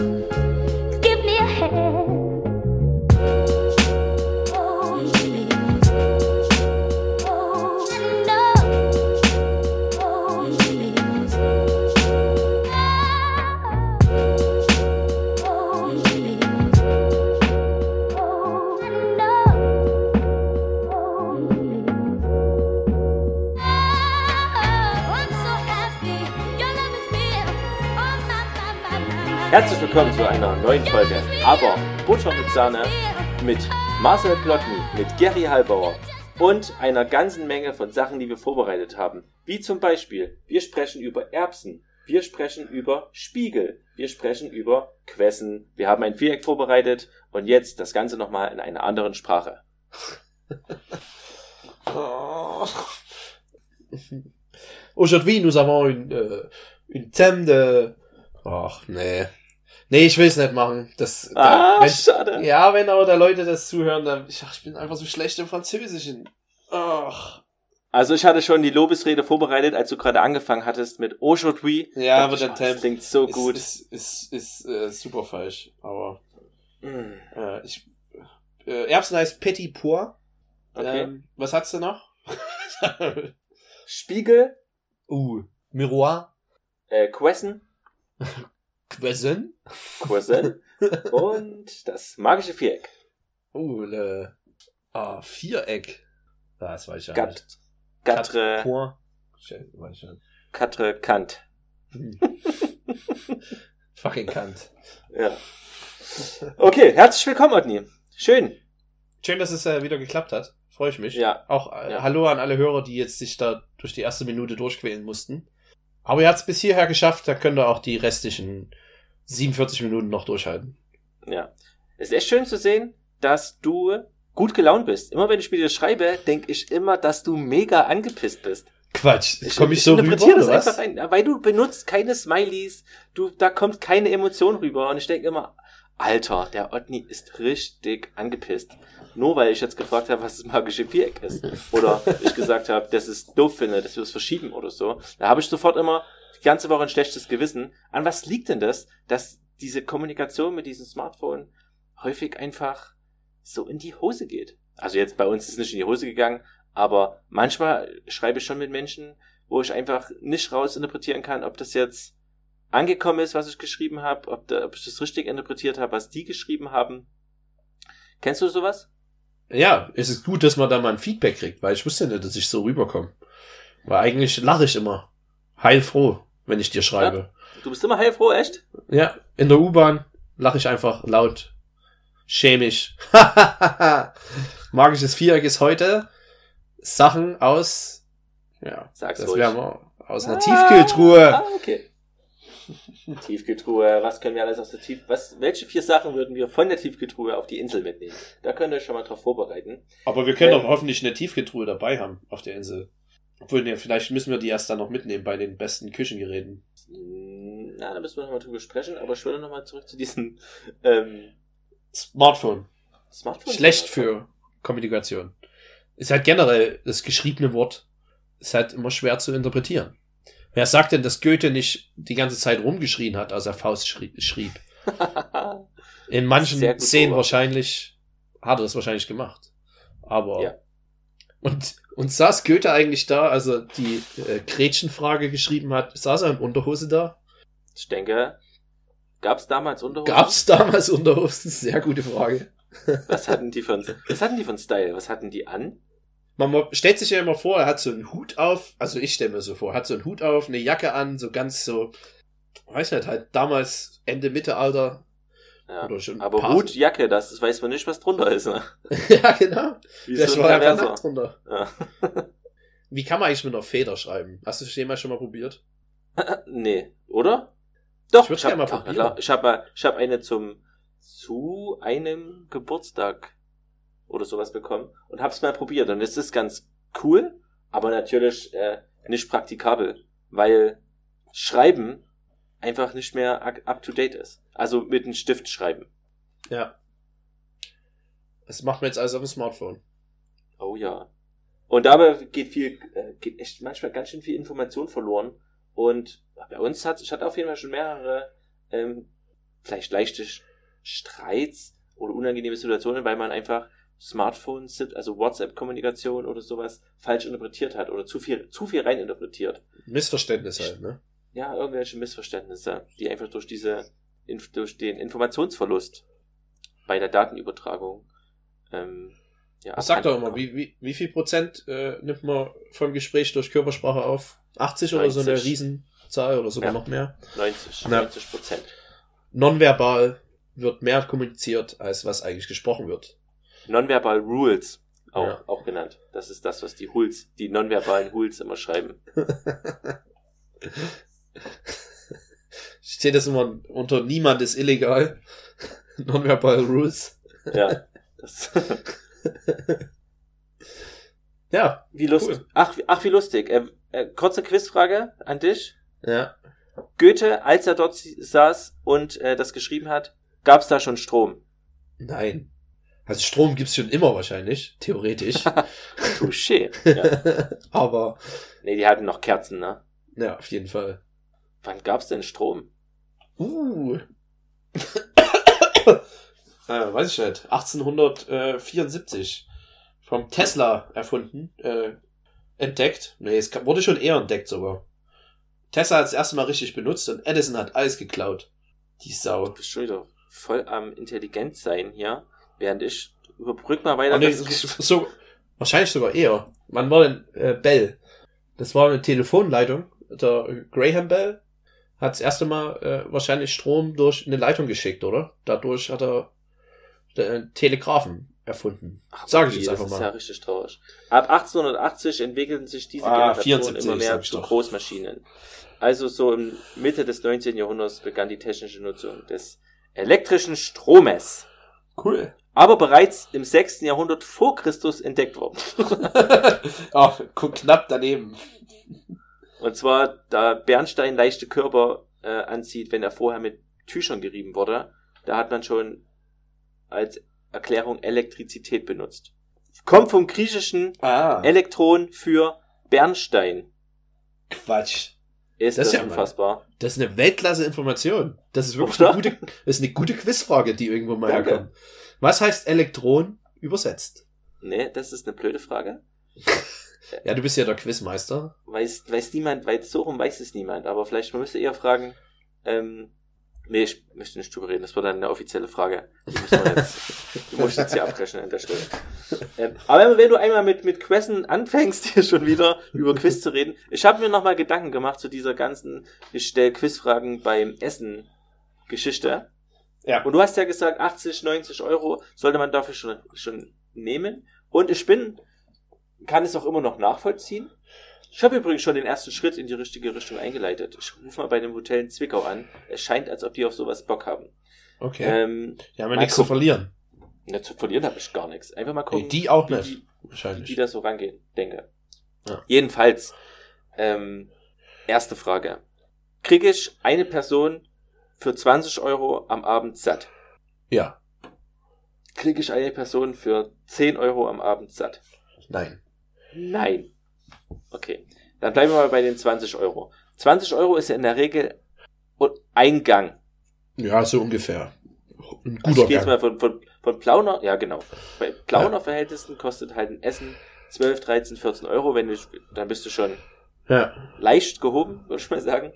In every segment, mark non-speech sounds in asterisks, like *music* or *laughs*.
Música neuen Folge Aber Butter mit Sahne mit Marcel Plotny, mit Gary Halbauer und einer ganzen Menge von Sachen, die wir vorbereitet haben. Wie zum Beispiel, wir sprechen über Erbsen, wir sprechen über Spiegel, wir sprechen über Quessen, wir haben ein Viereck vorbereitet und jetzt das Ganze nochmal in einer anderen Sprache. *laughs* Aujourd'hui, nous avons une, äh, une thème de... Ach, nee. Nee, ich will es nicht machen. Das, Ah, da, wenn, schade. Ja, wenn aber da Leute das zuhören, dann... Ich, ach, ich bin einfach so schlecht im Französischen. Ach. Also ich hatte schon die Lobesrede vorbereitet, als du gerade angefangen hattest mit Aujourd'hui. Ja, aber der oh, Das klingt so ist, gut. Ist, ist, ist, äh, super falsch. Aber Mm, äh, ich... Äh, Erbsen heißt Petit Pois. Okay. Ähm, was hat's denn noch? *laughs* Spiegel, uh, Miroir. äh, Quessen, *laughs* Quessen. Quessen *laughs* und das magische Viereck. Uh, le, ah, Viereck. Das weiß ich ja Gat, nicht. Quatre, nicht. Quatre Kant. *laughs* Fucking Kant. Ja. Okay, herzlich willkommen, Otni. Schön. Schön, dass es äh, wieder geklappt hat. Freue ich mich. Ja. Auch äh, Ja. Hallo an alle Hörer, die jetzt sich da durch die erste Minute durchquälen mussten. Aber ihr habt es bis hierher geschafft, da könnt ihr auch die restlichen 47 Minuten noch durchhalten. Ja. Es ist echt schön zu sehen, dass du gut gelaunt bist. Immer wenn ich mit dir schreibe, denke ich immer, dass du mega angepisst bist. Quatsch, ich komme mich so rüber, das was? einfach ein, weil du benutzt keine Smileys, du, da kommt keine Emotion rüber und ich denke immer, Alter, der Otni ist richtig angepisst. Nur weil ich jetzt gefragt habe, was das magische Viereck ist. Oder ich gesagt habe, dass ich es doof finde, dass wir es verschieben oder so. Da habe ich sofort immer die ganze Woche ein schlechtes Gewissen. An was liegt denn das, dass diese Kommunikation mit diesem Smartphone häufig einfach so in die Hose geht? Also jetzt bei uns ist es nicht in die Hose gegangen, aber manchmal schreibe ich schon mit Menschen, wo ich einfach nicht rausinterpretieren kann, ob das jetzt angekommen ist, was ich geschrieben habe, ob, da, ob ich das richtig interpretiert habe, was die geschrieben haben. Kennst du sowas? Ja, es ist gut, dass man da mal ein Feedback kriegt, weil ich wusste nicht, dass ich so rüberkomme. Weil eigentlich lache ich immer. Heilfroh, wenn ich dir schreibe. Du bist immer heilfroh, echt? Ja, in der U-Bahn lache ich einfach laut. Chemisch. *laughs* Magisches Viereck ist heute Sachen aus, ja, Sag's das wären wir aus einer Tiefkühltruhe. Ah, okay. *laughs* Tiefkühltruhe, was können wir alles aus der Tief... Was, welche vier Sachen würden wir von der Tiefkühltruhe auf die Insel mitnehmen? Da könnt ihr euch schon mal drauf vorbereiten. Aber wir können Ähm, doch hoffentlich eine Tiefkühltruhe dabei haben auf der Insel. Obwohl, ne, vielleicht müssen wir die erst dann noch mitnehmen bei den besten Küchengeräten. Na, da müssen wir nochmal drüber sprechen, aber ich würde nochmal zurück zu diesem ähm, Smartphone. Smartphone. Schlecht für Kommunikation. Ist halt generell das geschriebene Wort ist halt immer schwer zu interpretieren. Wer sagt denn, dass Goethe nicht die ganze Zeit rumgeschrien hat, als er Faust schrie- schrieb? *laughs* In manchen Szenen wahrscheinlich hat er das wahrscheinlich gemacht. Aber Ja. und und saß Goethe eigentlich da, als er die äh, Gretchenfrage geschrieben hat, saß er in Unterhose da? ich denke, gab's damals Unterhosen? Gab's damals Unterhosen? Sehr gute Frage. Was hatten die von, was hatten die von Style? Was hatten die an? Man stellt sich ja immer vor, er hat so einen Hut auf, also ich stelle mir so vor, hat so einen Hut auf, eine Jacke an, so ganz so, weiß nicht, halt damals Ende Mittelalter Ja. oder schon. Aber Hut, Jacke, das weiß man nicht, was drunter ist. Ne? *laughs* ja, genau. Wie Vielleicht so war er einfach nackt drunter. Ja. *laughs* Wie kann man eigentlich mit einer Feder schreiben? Hast du das jemals schon mal probiert? *laughs* nee, oder? Doch, Ich ich habe gerne mal ich hab, ich hab eine zum zu einem Geburtstag oder sowas bekommen und hab's mal probiert und es ist ganz cool, aber natürlich äh, nicht praktikabel, weil Schreiben einfach nicht mehr up- up to date ist. Also mit einem Stift schreiben. Ja. Das macht man jetzt alles auf dem Smartphone. Oh ja. Und dabei geht viel, äh, geht echt manchmal ganz schön viel Information verloren. Und bei uns hat, ich hatte auf jeden Fall schon mehrere ähm, vielleicht leichte Streits oder unangenehme Situationen, weil man einfach Smartphones, also WhatsApp-Kommunikation oder sowas falsch interpretiert hat oder zu viel, zu viel reininterpretiert. Missverständnis halt, ne? Ja, irgendwelche Missverständnisse, die einfach durch diese, durch den Informationsverlust bei der Datenübertragung, ähm, ja, Ich sag doch immer, wie, wie, wie viel Prozent äh, nimmt man vom Gespräch durch Körpersprache auf? 80 oder so eine 90. Riesenzahl oder sogar Ja. noch mehr? kommt. 90, Ja. 90 Prozent. Nonverbal wird mehr kommuniziert, als was eigentlich gesprochen wird. Nonverbal Rules, auch, Ja. auch genannt. Das ist das, was die Huls, die nonverbalen Huls immer schreiben. *laughs* Steht das immer unter niemand ist illegal. *laughs* Nonverbal Rules. Ja. *laughs* Ja, wie lustig. Cool. Ach, wie- ach, wie lustig. Äh, äh, kurze Quizfrage an dich. ja. Goethe, als er dort saß und äh, das geschrieben hat, gab es da schon Strom? Nein. Also Strom gibt's schon immer wahrscheinlich, theoretisch. *laughs* Touché. Ja. *laughs* Aber, Nee, die hatten noch Kerzen, ne? ja, auf jeden Fall. Wann gab's denn Strom? Uh. *coughs* äh, weiß ich nicht. 1874. Vom Tesla erfunden. Äh, entdeckt. Nee, es wurde schon eher entdeckt sogar. Tesla hat es erste Mal richtig benutzt und Edison hat alles geklaut. Die Sau. Du bist schon wieder voll am intelligent sein hier, während ich überbrück mal weiter. Oh, nee, so, wahrscheinlich sogar eher. Wann war denn äh, Bell? Das war eine Telefonleitung. Der Graham Bell hat das erste Mal äh, wahrscheinlich Strom durch eine Leitung geschickt, oder? Dadurch hat er den Telegraphen erfunden. Ach, Sag ich jetzt einfach Das ist mal. ja richtig traurig. Ab 1880 entwickelten sich diese Ah, Generationen 74 immer mehr zu doch. Großmaschinen. Also so im Mitte des 19. Jahrhunderts begann die technische Nutzung des elektrischen Stromes. Cool. Aber bereits im 6. Jahrhundert vor Christus entdeckt worden. *laughs* Ach, guck, knapp daneben. Und zwar, da Bernstein leichte Körper äh, anzieht, wenn er vorher mit Tüchern gerieben wurde, da hat man schon als Erklärung Elektrizität benutzt. Kommt vom griechischen Ah, Elektron für Bernstein. Quatsch. Ist Das das, ist ja unfassbar. Das ist eine Weltklasse-Information. Das ist wirklich Oder? eine gute, das ist eine gute Quizfrage, die irgendwo mal Danke. herkommt. Was heißt Elektron übersetzt? Nee, das ist eine blöde Frage. *laughs* Ja, du bist ja der Quizmeister. Weiß, weiß niemand, weil so rum weiß es niemand, aber vielleicht man müsste eher fragen, ähm, nee, ich möchte nicht drüber reden, das war dann eine offizielle Frage. Die muss man jetzt, die muss ich jetzt hier abbrechen an der Stelle. Ähm, aber wenn du einmal mit, mit Quizzen anfängst, *laughs* hier schon wieder über Quiz zu reden, ich habe mir nochmal Gedanken gemacht zu dieser ganzen, ich stell Quizfragen beim Essen Geschichte. Ja. Und du hast ja gesagt, 80, 90 Euro sollte man dafür schon, schon nehmen. Und ich bin, kann es auch immer noch nachvollziehen. Ich habe übrigens schon den ersten Schritt in die richtige Richtung eingeleitet. Ich rufe mal bei dem Hotel in Zwickau an. Es scheint, als ob die auf sowas Bock haben. Okay. Ähm, ja, haben mal nichts zu gucken. verlieren. ja, zu verlieren habe ich gar nichts. Einfach mal Nee, gucken, die auch nicht. die, Wahrscheinlich. die da so rangehen, denke. Ja. Jedenfalls, ähm, erste Frage. Kriege ich eine Person für 20 Euro am Abend satt? Ja. Kriege ich eine Person für 10 Euro am Abend satt? Nein. Nein. Okay. Dann bleiben wir mal bei den 20 Euro. 20 Euro ist ja in der Regel ein Gang. Ja, so ungefähr. Ein Also guter ich gehe jetzt mal von, von, von Plauner, ja genau. Bei Plauner-Verhältnissen kostet halt ein Essen 12, 13, 14 Euro. Wenn du, dann bist du schon Ja. leicht gehoben, würde ich mal sagen.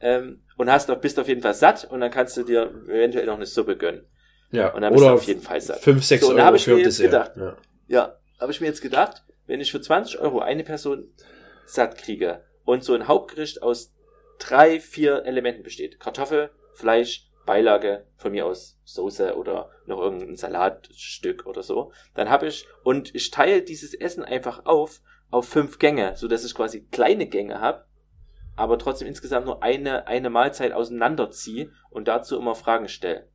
Ähm, und hast auf, bist auf jeden Fall satt und dann kannst du dir eventuell noch eine Suppe gönnen. Ja. Und dann bist du Oder auf jeden Fall satt. 5, 6 So, Euro hab ich mir jetzt gedacht. Ja. Ja, habe ich mir jetzt gedacht, wenn ich für 20 Euro eine Person satt kriege und so ein Hauptgericht aus drei, vier Elementen besteht. Kartoffel, Fleisch, Beilage, von mir aus Soße oder noch irgendein Salatstück oder so. Dann habe ich, und ich teile dieses Essen einfach auf, auf fünf Gänge, so dass ich quasi kleine Gänge habe, aber trotzdem insgesamt nur eine, eine Mahlzeit auseinanderziehe und dazu immer Fragen stelle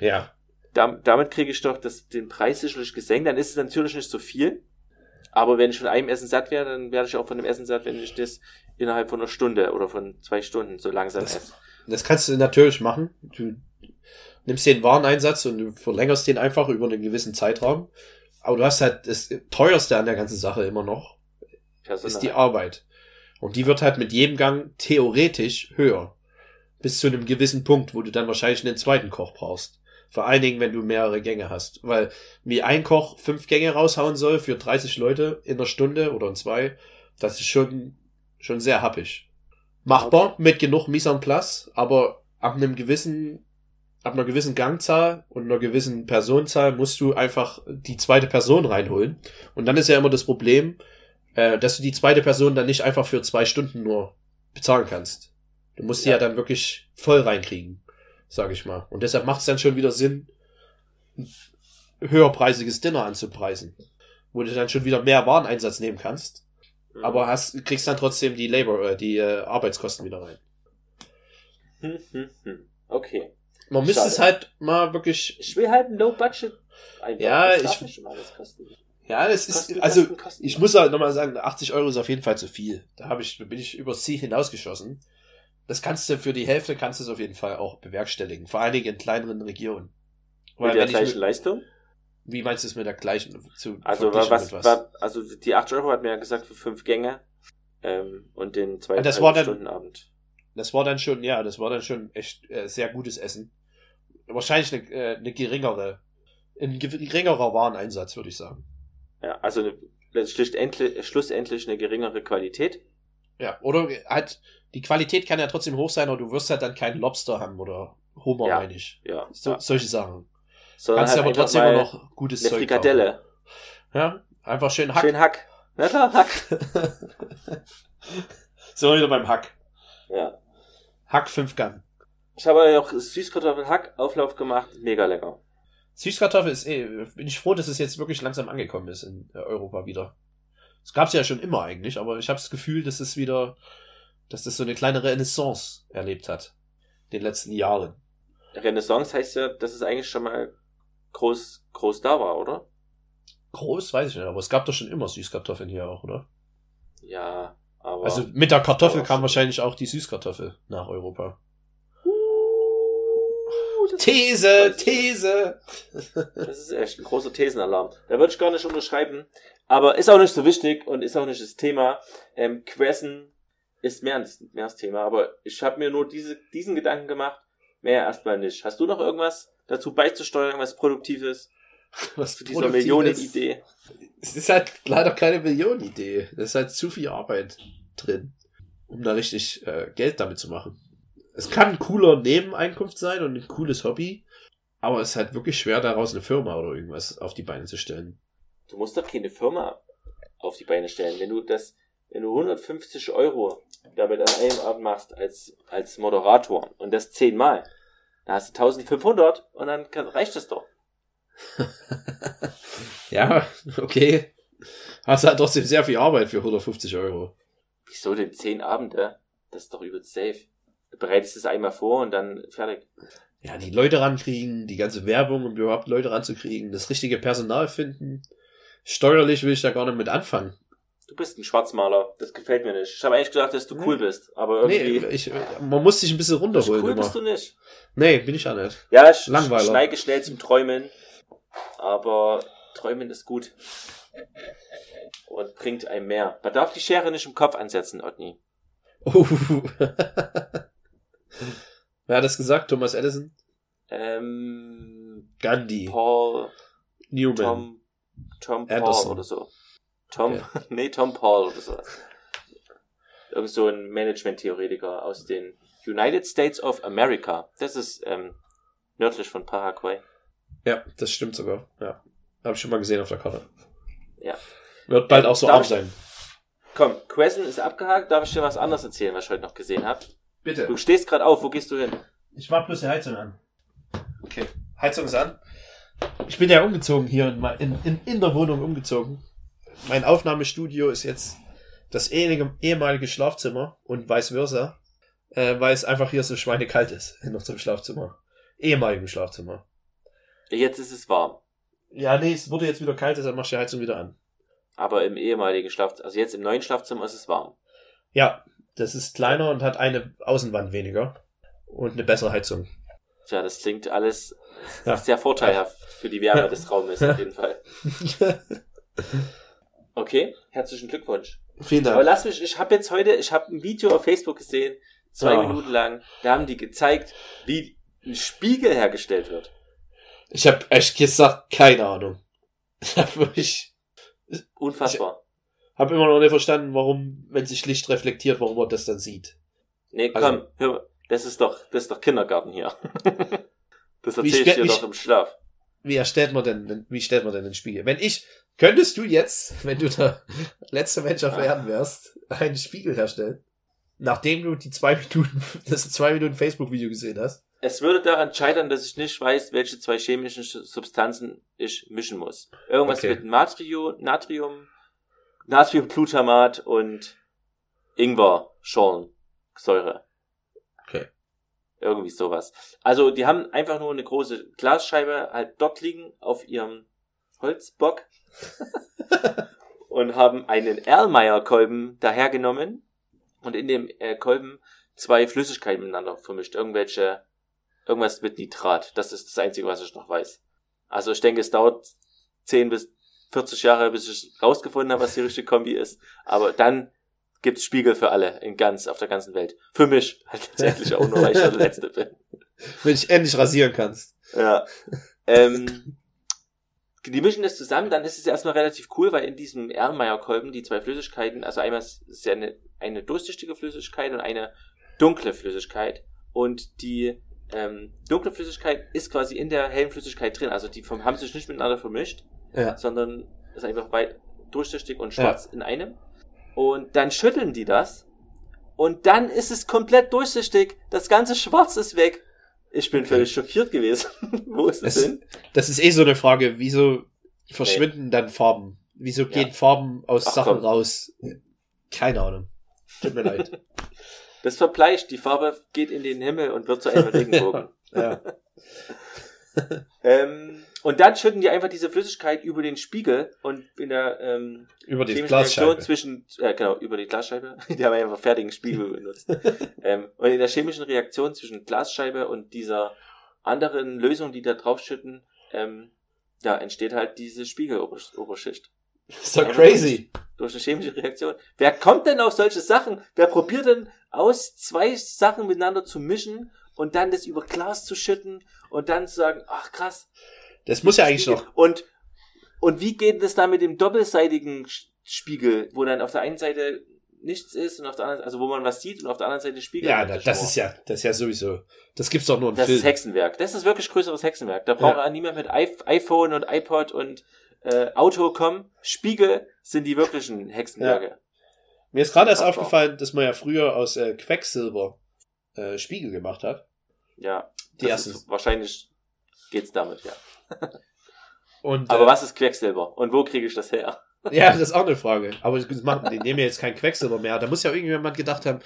ja. dam- damit kriege ich doch das, den Preis sicherlich gesenkt. Dann ist es natürlich nicht so viel. Aber wenn ich von einem Essen satt werde, dann werde ich auch von dem Essen satt, wenn ich das innerhalb von einer Stunde oder von zwei Stunden so langsam Das- esse. Das kannst du natürlich machen. Du nimmst den Wareneinsatz und du verlängerst den einfach über einen gewissen Zeitraum. Aber du hast halt das teuerste an der ganzen Sache immer noch, ist die Personal. Arbeit. Und die wird halt mit jedem Gang theoretisch höher. Bis zu einem gewissen Punkt, wo du dann wahrscheinlich einen zweiten Koch brauchst. Vor allen Dingen, wenn du mehrere Gänge hast. Weil wie ein Koch fünf Gänge raushauen soll für 30 Leute in einer Stunde oder in zwei, das ist schon, schon sehr happig. Machbar mit genug Mise en place, aber ab einem gewissen, ab einer gewissen Gangzahl und einer gewissen Personenzahl musst du einfach die zweite Person reinholen. Und dann ist ja immer das Problem, äh, dass du die zweite Person dann nicht einfach für zwei Stunden nur bezahlen kannst. Du musst die Ja. ja dann wirklich voll reinkriegen, sag ich mal. Und deshalb macht es dann schon wieder Sinn, ein höherpreisiges Dinner anzupreisen, wo du dann schon wieder mehr Wareneinsatz nehmen kannst, Mhm. aber hast, kriegst dann trotzdem die Labor, äh, die äh, Arbeitskosten wieder rein. Hm, hm, hm. Okay. Man müsste Schade. es halt mal wirklich, Ich will halt ein Low Budget. Einfach. Ja, Das ich- ja, es ist, Kosten, also, kosten, kosten. ich muss halt nochmal sagen, 80 Euro ist auf jeden Fall zu viel. Da habe ich, bin ich übers Ziel hinausgeschossen. Das kannst du für die Hälfte kannst du es auf jeden Fall auch bewerkstelligen. Vor allen Dingen in kleineren Regionen. mit der gleichen mit, Leistung? wie meinst du es mit der gleichen zu Also verglichen was, mit war, also die 8 Euro hat mir ja gesagt für fünf Gänge ähm, und den zwei Ah, das war dann- Stunden Abend. Das war dann schon, ja, das war dann schon echt äh, sehr gutes Essen. Wahrscheinlich eine, äh, eine geringere, ein ge- geringerer Wareneinsatz, würde ich sagen. Ja, also eine, schlussendlich eine geringere Qualität. Ja, oder halt, die Qualität kann ja trotzdem hoch sein, aber du wirst halt dann keinen Lobster haben oder Hummer, Ja. meine ich. Ja. So, ja. Solche Sachen. Sondern Kannst du halt aber trotzdem immer noch gutes eine Zeug Frikadelle. kaufen. Ja, einfach schön Hack. Schön Hack. Na klar, Hack. *laughs* so wieder beim Hack. Ja. Hack 5 Gang. Ich habe ja auch Süßkartoffel-Hack-Auflauf gemacht. Mega lecker. Süßkartoffel ist eh, bin ich froh, dass es jetzt wirklich langsam angekommen ist in äh, Europa wieder. Es gab es ja schon immer eigentlich, aber ich habe das Gefühl, dass es wieder, dass das so eine kleine Renaissance erlebt hat. In den letzten Jahren. Renaissance heißt ja, dass es eigentlich schon mal groß, groß da war, oder? Groß, weiß ich nicht, aber es gab doch schon immer Süßkartoffeln hier auch, oder? Ja, aber. Also mit der Kartoffel kam wahrscheinlich auch die Süßkartoffel nach Europa. These, ist- These. Das ist echt ein großer Thesenalarm. Da würde ich gar nicht unterschreiben. Aber ist auch nicht so wichtig und ist auch nicht das Thema. Ähm, Quessen ist mehr, mehr das Thema. Aber ich habe mir nur diese, diesen Gedanken gemacht. Mehr erstmal nicht. Hast du noch irgendwas dazu beizusteuern, irgendwas Produktives *laughs* Was zu dieser. Millionenidee? Es ist halt leider keine Millionenidee. Da ist halt zu viel Arbeit drin, um da richtig äh, Geld damit zu machen. Es kann ein cooler Nebeneinkunft sein und ein cooles Hobby, aber es ist halt wirklich schwer, daraus eine Firma oder irgendwas auf die Beine zu stellen. Du musst doch keine Firma auf die Beine stellen. Wenn du das, wenn du 150 Euro damit an einem Abend machst als, als Moderator und das zehnmal, dann hast du 1500 und dann kann, reicht das doch. *laughs* ja, okay. Hast halt trotzdem sehr viel Arbeit für 150 Euro. Wieso denn zehn Abende? Das ist doch übelst safe. Bereitest es einmal vor und dann fertig. Ja, die Leute rankriegen, die ganze Werbung, um überhaupt Leute ranzukriegen, das richtige Personal finden. Steuerlich will ich da gar nicht mit anfangen. Du bist ein Schwarzmaler. Das gefällt mir nicht. Ich habe eigentlich gedacht, dass du Nee. cool bist. Aber Nee, irgendwie. ich, man muss sich ein bisschen runterholen cool immer. bist du nicht. Nee, bin ich auch nicht. Ja, ich, Langweiler. ich neige schnell zum Träumen. Aber Träumen ist gut. Und bringt einem mehr. Man darf die Schere nicht im Kopf ansetzen, Otni. Oh. *laughs* Wer hat das gesagt? Thomas Edison? Ähm, Gandhi. Paul, Newman. Tom, Tom Paul Anderson. oder so. Tom, Okay. *laughs* nee, Tom Paul oder so. Irgend so ein Management-Theoretiker aus den United States of America. Das ist ähm, nördlich von Paraguay. Ja, das stimmt sogar. Ja. Habe ich schon mal gesehen auf der Karte. Ja. Wird bald Ähm, auch so arm sein. Komm, Quessen ist abgehakt. Darf ich dir was anderes erzählen, was ich heute noch gesehen habe? Bitte. Du stehst gerade auf. Wo gehst du hin? Ich mach bloß die Heizung an. Okay. Heizung ist an. Ich bin ja umgezogen hier in, in, in, in der Wohnung umgezogen. Mein Aufnahmestudio ist jetzt das ehemalige, ehemalige Schlafzimmer und vice versa, äh, weil es einfach hier so schweinekalt ist in unserem Schlafzimmer. Ehemaligen Schlafzimmer. Jetzt ist es warm. Ja, nee, es wurde jetzt wieder kalt, deshalb mach ich die Heizung wieder an. Aber im ehemaligen Schlafzimmer, also jetzt im neuen Schlafzimmer ist es warm. Ja, das ist kleiner und hat eine Außenwand weniger und eine bessere Heizung. Tja, das klingt alles Ja. sehr vorteilhaft für die Wärme des Raumes auf jeden Fall. *laughs* Okay, herzlichen Glückwunsch. Vielen Aber Dank. lass mich, ich habe jetzt heute, ich habe ein Video auf Facebook gesehen Zwei Oh. Minuten lang. Da haben die gezeigt, wie ein Spiegel hergestellt wird. Ich habe echt gesagt, keine Ahnung. *laughs* Ich Unfassbar. Hab immer noch nicht verstanden, warum, wenn sich Licht reflektiert, warum man das dann sieht. Nee, komm, Also- hör mal. Das ist doch, das ist doch Kindergarten hier. *laughs* das Wie erzähle ich dir doch im Schlaf. Wie erstellt man denn, wie stellt man denn den Spiegel? Wenn ich, könntest du jetzt, wenn du der letzte Mensch auf Erden wärst, einen Spiegel herstellen? Nachdem du die zwei Minuten, *laughs* das zwei Minuten Facebook-Video gesehen hast? Es würde daran scheitern, dass ich nicht weiß, welche zwei chemischen Sch- Substanzen ich mischen muss. Irgendwas Okay. mit Natrium, Natrium, Natriumglutamat und Ingwer-Schorlensäure. Okay. Irgendwie sowas. Also, die haben einfach nur eine große Glasscheibe halt dort liegen auf ihrem Holzbock *laughs* und haben einen Erlmeyer-Kolben dahergenommen und in dem äh, Kolben zwei Flüssigkeiten miteinander vermischt. Irgendwelche, irgendwas mit Nitrat. Das ist das Einzige, was ich noch weiß. Also ich denke, es dauert 10 bis 40 Jahre, bis ich rausgefunden habe, was die richtige Kombi ist. Aber dann gibt's Spiegel für alle in ganz, auf der ganzen Welt. Für mich *laughs* halt tatsächlich auch nur, weil ich der *laughs* Letzte bin. Wenn ich endlich rasieren kannst. Ja. Ähm, die mischen das zusammen, dann ist es erstmal relativ cool, weil in diesem Erlenmeyer-Kolben die zwei Flüssigkeiten, also einmal ist es ja eine, eine durchsichtige Flüssigkeit und eine dunkle Flüssigkeit. Und die ähm, dunkle Flüssigkeit ist quasi in der hellen Flüssigkeit drin. Also die vom, haben sich nicht miteinander vermischt, Ja. sondern ist einfach weit durchsichtig und schwarz in einem. Und dann schütteln die das. Und dann ist es komplett durchsichtig. Das ganze Schwarz ist weg. Ich bin Okay. völlig schockiert gewesen. *laughs* Wo ist es Es- hin? Das ist eh so eine Frage, wieso verschwinden dann Farben? Wieso Ja. gehen Farben aus Ach, Sachen komm. raus? Keine Ahnung. Tut mir leid. *laughs* Das verbleicht. Die Farbe geht in den Himmel und wird zu einem *laughs* Regenbogen. Ja. ähm, und dann schütten die einfach diese Flüssigkeit über den Spiegel und in der ähm, Über die chemischen Reaktion Glasscheibe. zwischen, äh, genau, über die Glasscheibe. *laughs* Die haben einfach fertigen Spiegel *laughs* benutzt. ähm, und in der chemischen Reaktion zwischen Glasscheibe und dieser anderen Lösung, die da drauf schütten, ähm, ja, entsteht halt diese Spiegeloberschicht. ist doch crazy. Durch eine chemische Reaktion. Wer kommt denn auf solche Sachen? Wer probiert denn aus, zwei Sachen miteinander zu mischen und dann das über Glas zu schütten und dann zu sagen, ach krass. Das muss ja eigentlich noch. Und, und wie geht das dann mit dem doppelseitigen Spiegel, wo dann auf der einen Seite nichts ist und auf der anderen, also wo man was sieht und auf der anderen Seite Spiegel. Ja, da- das ist ja, das ist ja sowieso. Das gibt's doch nur im Das Film. ist Hexenwerk. Das ist wirklich größeres Hexenwerk. Da braucht Ja. ja. niemand mit iPhone und iPod und äh, Auto kommen. Spiegel sind die wirklichen Hexenwerke. Mir ist gerade erst aufgefallen, dass man ja früher aus äh, Quecksilber äh, Spiegel gemacht hat. Ja. Die das ersten. ist, wahrscheinlich geht's damit, ja. Und, Aber äh, was ist Quecksilber? Und wo kriege ich das her? Ja, das ist auch eine Frage. Aber das machen, die nehmen ja jetzt kein Quecksilber mehr. Da muss ja irgendjemand gedacht haben,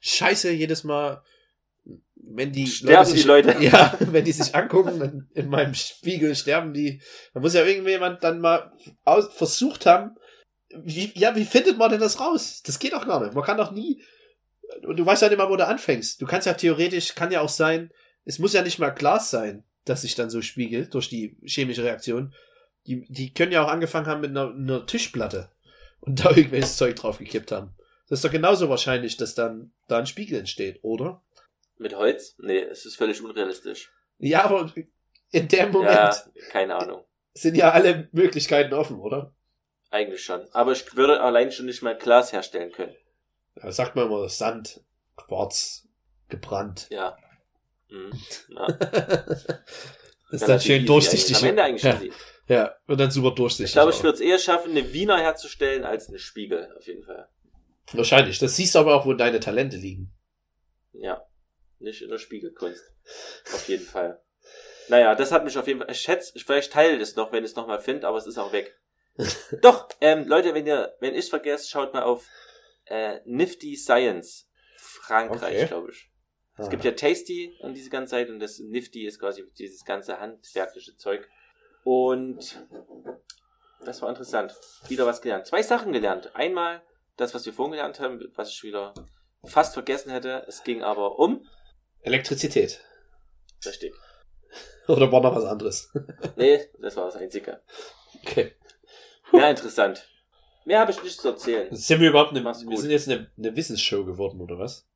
scheiße, jedes Mal, wenn die Sterben die Leute. *laughs* Ja, wenn die sich angucken, in, in meinem Spiegel sterben die. Da muss ja irgendjemand dann mal aus, versucht haben, wie, ja, wie findet man denn das raus? Das geht doch gar nicht. Man kann doch nie, und du weißt ja nicht mal, wo du anfängst. Du kannst ja theoretisch, kann ja auch sein, es muss ja nicht mal Glas sein, das sich dann so spiegelt durch die chemische Reaktion. Die, die können ja auch angefangen haben mit einer, einer Tischplatte und da *laughs* irgendwelches Zeug drauf gekippt haben. Das ist doch genauso wahrscheinlich, dass dann da ein Spiegel entsteht, oder? Mit Holz? Nee, es ist völlig unrealistisch. Ja, aber in dem Moment Ja, keine Ahnung. sind ja alle Möglichkeiten offen, oder? Eigentlich schon. Aber ich würde allein schon nicht mal Glas herstellen können. Da sagt man immer Sand, Quarz, gebrannt. Ja. Mhm. *laughs* Ja. das ist dann schön easy durchsichtig. Am Ende eigentlich ja, easy. ja, wird dann super durchsichtig. Ich glaube, ich würde es eher schaffen, eine Wiener herzustellen als eine Spiegel, auf jeden Fall. Wahrscheinlich. Das siehst du aber auch, wo deine Talente liegen. Ja. Nicht in der Spiegelkunst. Auf jeden Fall. Naja, das hat mich auf jeden Fall. Ich schätze, ich vielleicht teile das noch, wenn ich es nochmal finde, aber es ist auch weg. *laughs* Doch, ähm, Leute, wenn ihr, wenn ich vergesst, schaut mal auf äh, Nifty Science. Frankreich, Okay. glaube ich. Es gibt ja Tasty und diese ganze Zeit und das Nifty ist quasi dieses ganze handwerkliche Zeug. Und das war interessant. Wieder was gelernt. Zwei Sachen gelernt. Einmal das, was wir vorhin gelernt haben, was ich wieder fast vergessen hätte. Es ging aber um. Elektrizität. Richtig. *laughs* Oder war noch was anderes? *laughs* Nee, das war das Einzige. Okay. Ja, interessant. Mehr habe ich nicht zu erzählen. Sind wir überhaupt eine, wir sind jetzt eine, eine Wissensshow geworden, oder was?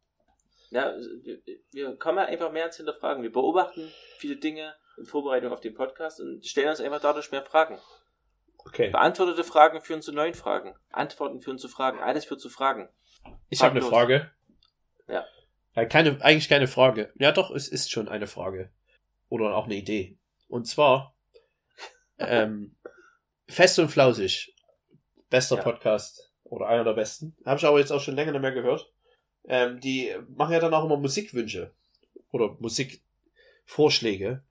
Ja, wir, wir kommen einfach mehr ans Hinterfragen. Wir beobachten viele Dinge in Vorbereitung auf den Podcast und stellen uns einfach dadurch mehr Fragen. Okay. Beantwortete Fragen führen zu neuen Fragen. Antworten führen zu Fragen. Alles führt zu Fragen. Ich habe eine. Frage. Ja. ja. Keine, eigentlich keine Frage. Ja, doch, es ist schon eine Frage. Oder auch eine Idee. Und zwar, *laughs* ähm, Fest und Flausig. Bester Ja. Podcast. Oder einer der besten. Habe ich aber jetzt auch schon länger nicht mehr gehört. Ähm, die machen ja dann auch immer Musikwünsche. Oder Musikvorschläge.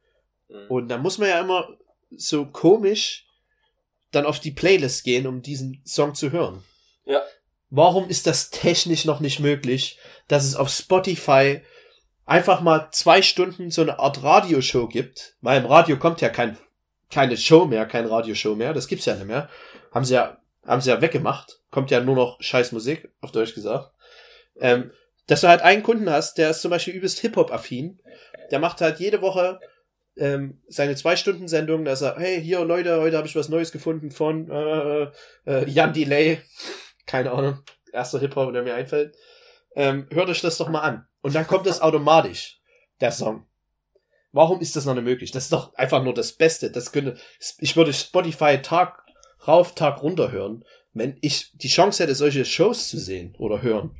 Mhm. Und da muss man ja immer so komisch dann auf die Playlist gehen, um diesen Song zu hören. Ja. Warum ist das technisch noch nicht möglich, dass es auf Spotify einfach mal zwei Stunden so eine Art Radioshow gibt? Weil im Radio kommt ja kein, keine Show mehr, kein Radioshow mehr. Das gibt's ja nicht mehr. Haben sie ja, haben sie ja weggemacht. Kommt ja nur noch scheiß Musik, auf Deutsch gesagt. Ähm, dass du halt einen Kunden hast, der ist zum Beispiel übelst Hip-Hop-affin. Der macht halt jede Woche ähm, seine Zwei-Stunden-Sendung, da sagt, hey, hier Leute, heute habe ich was Neues gefunden von äh, äh, Jan Delay. *laughs* Keine Ahnung, erster Hip-Hop, der mir einfällt. Ähm, hört euch das doch mal an. Und dann kommt das *laughs* automatisch, der Song. Warum ist das noch nicht möglich? Das ist doch einfach nur das Beste. Das könnte, ich würde Spotify Tag rauf, Tag runter hören, wenn ich die Chance hätte, solche Shows zu sehen oder hören.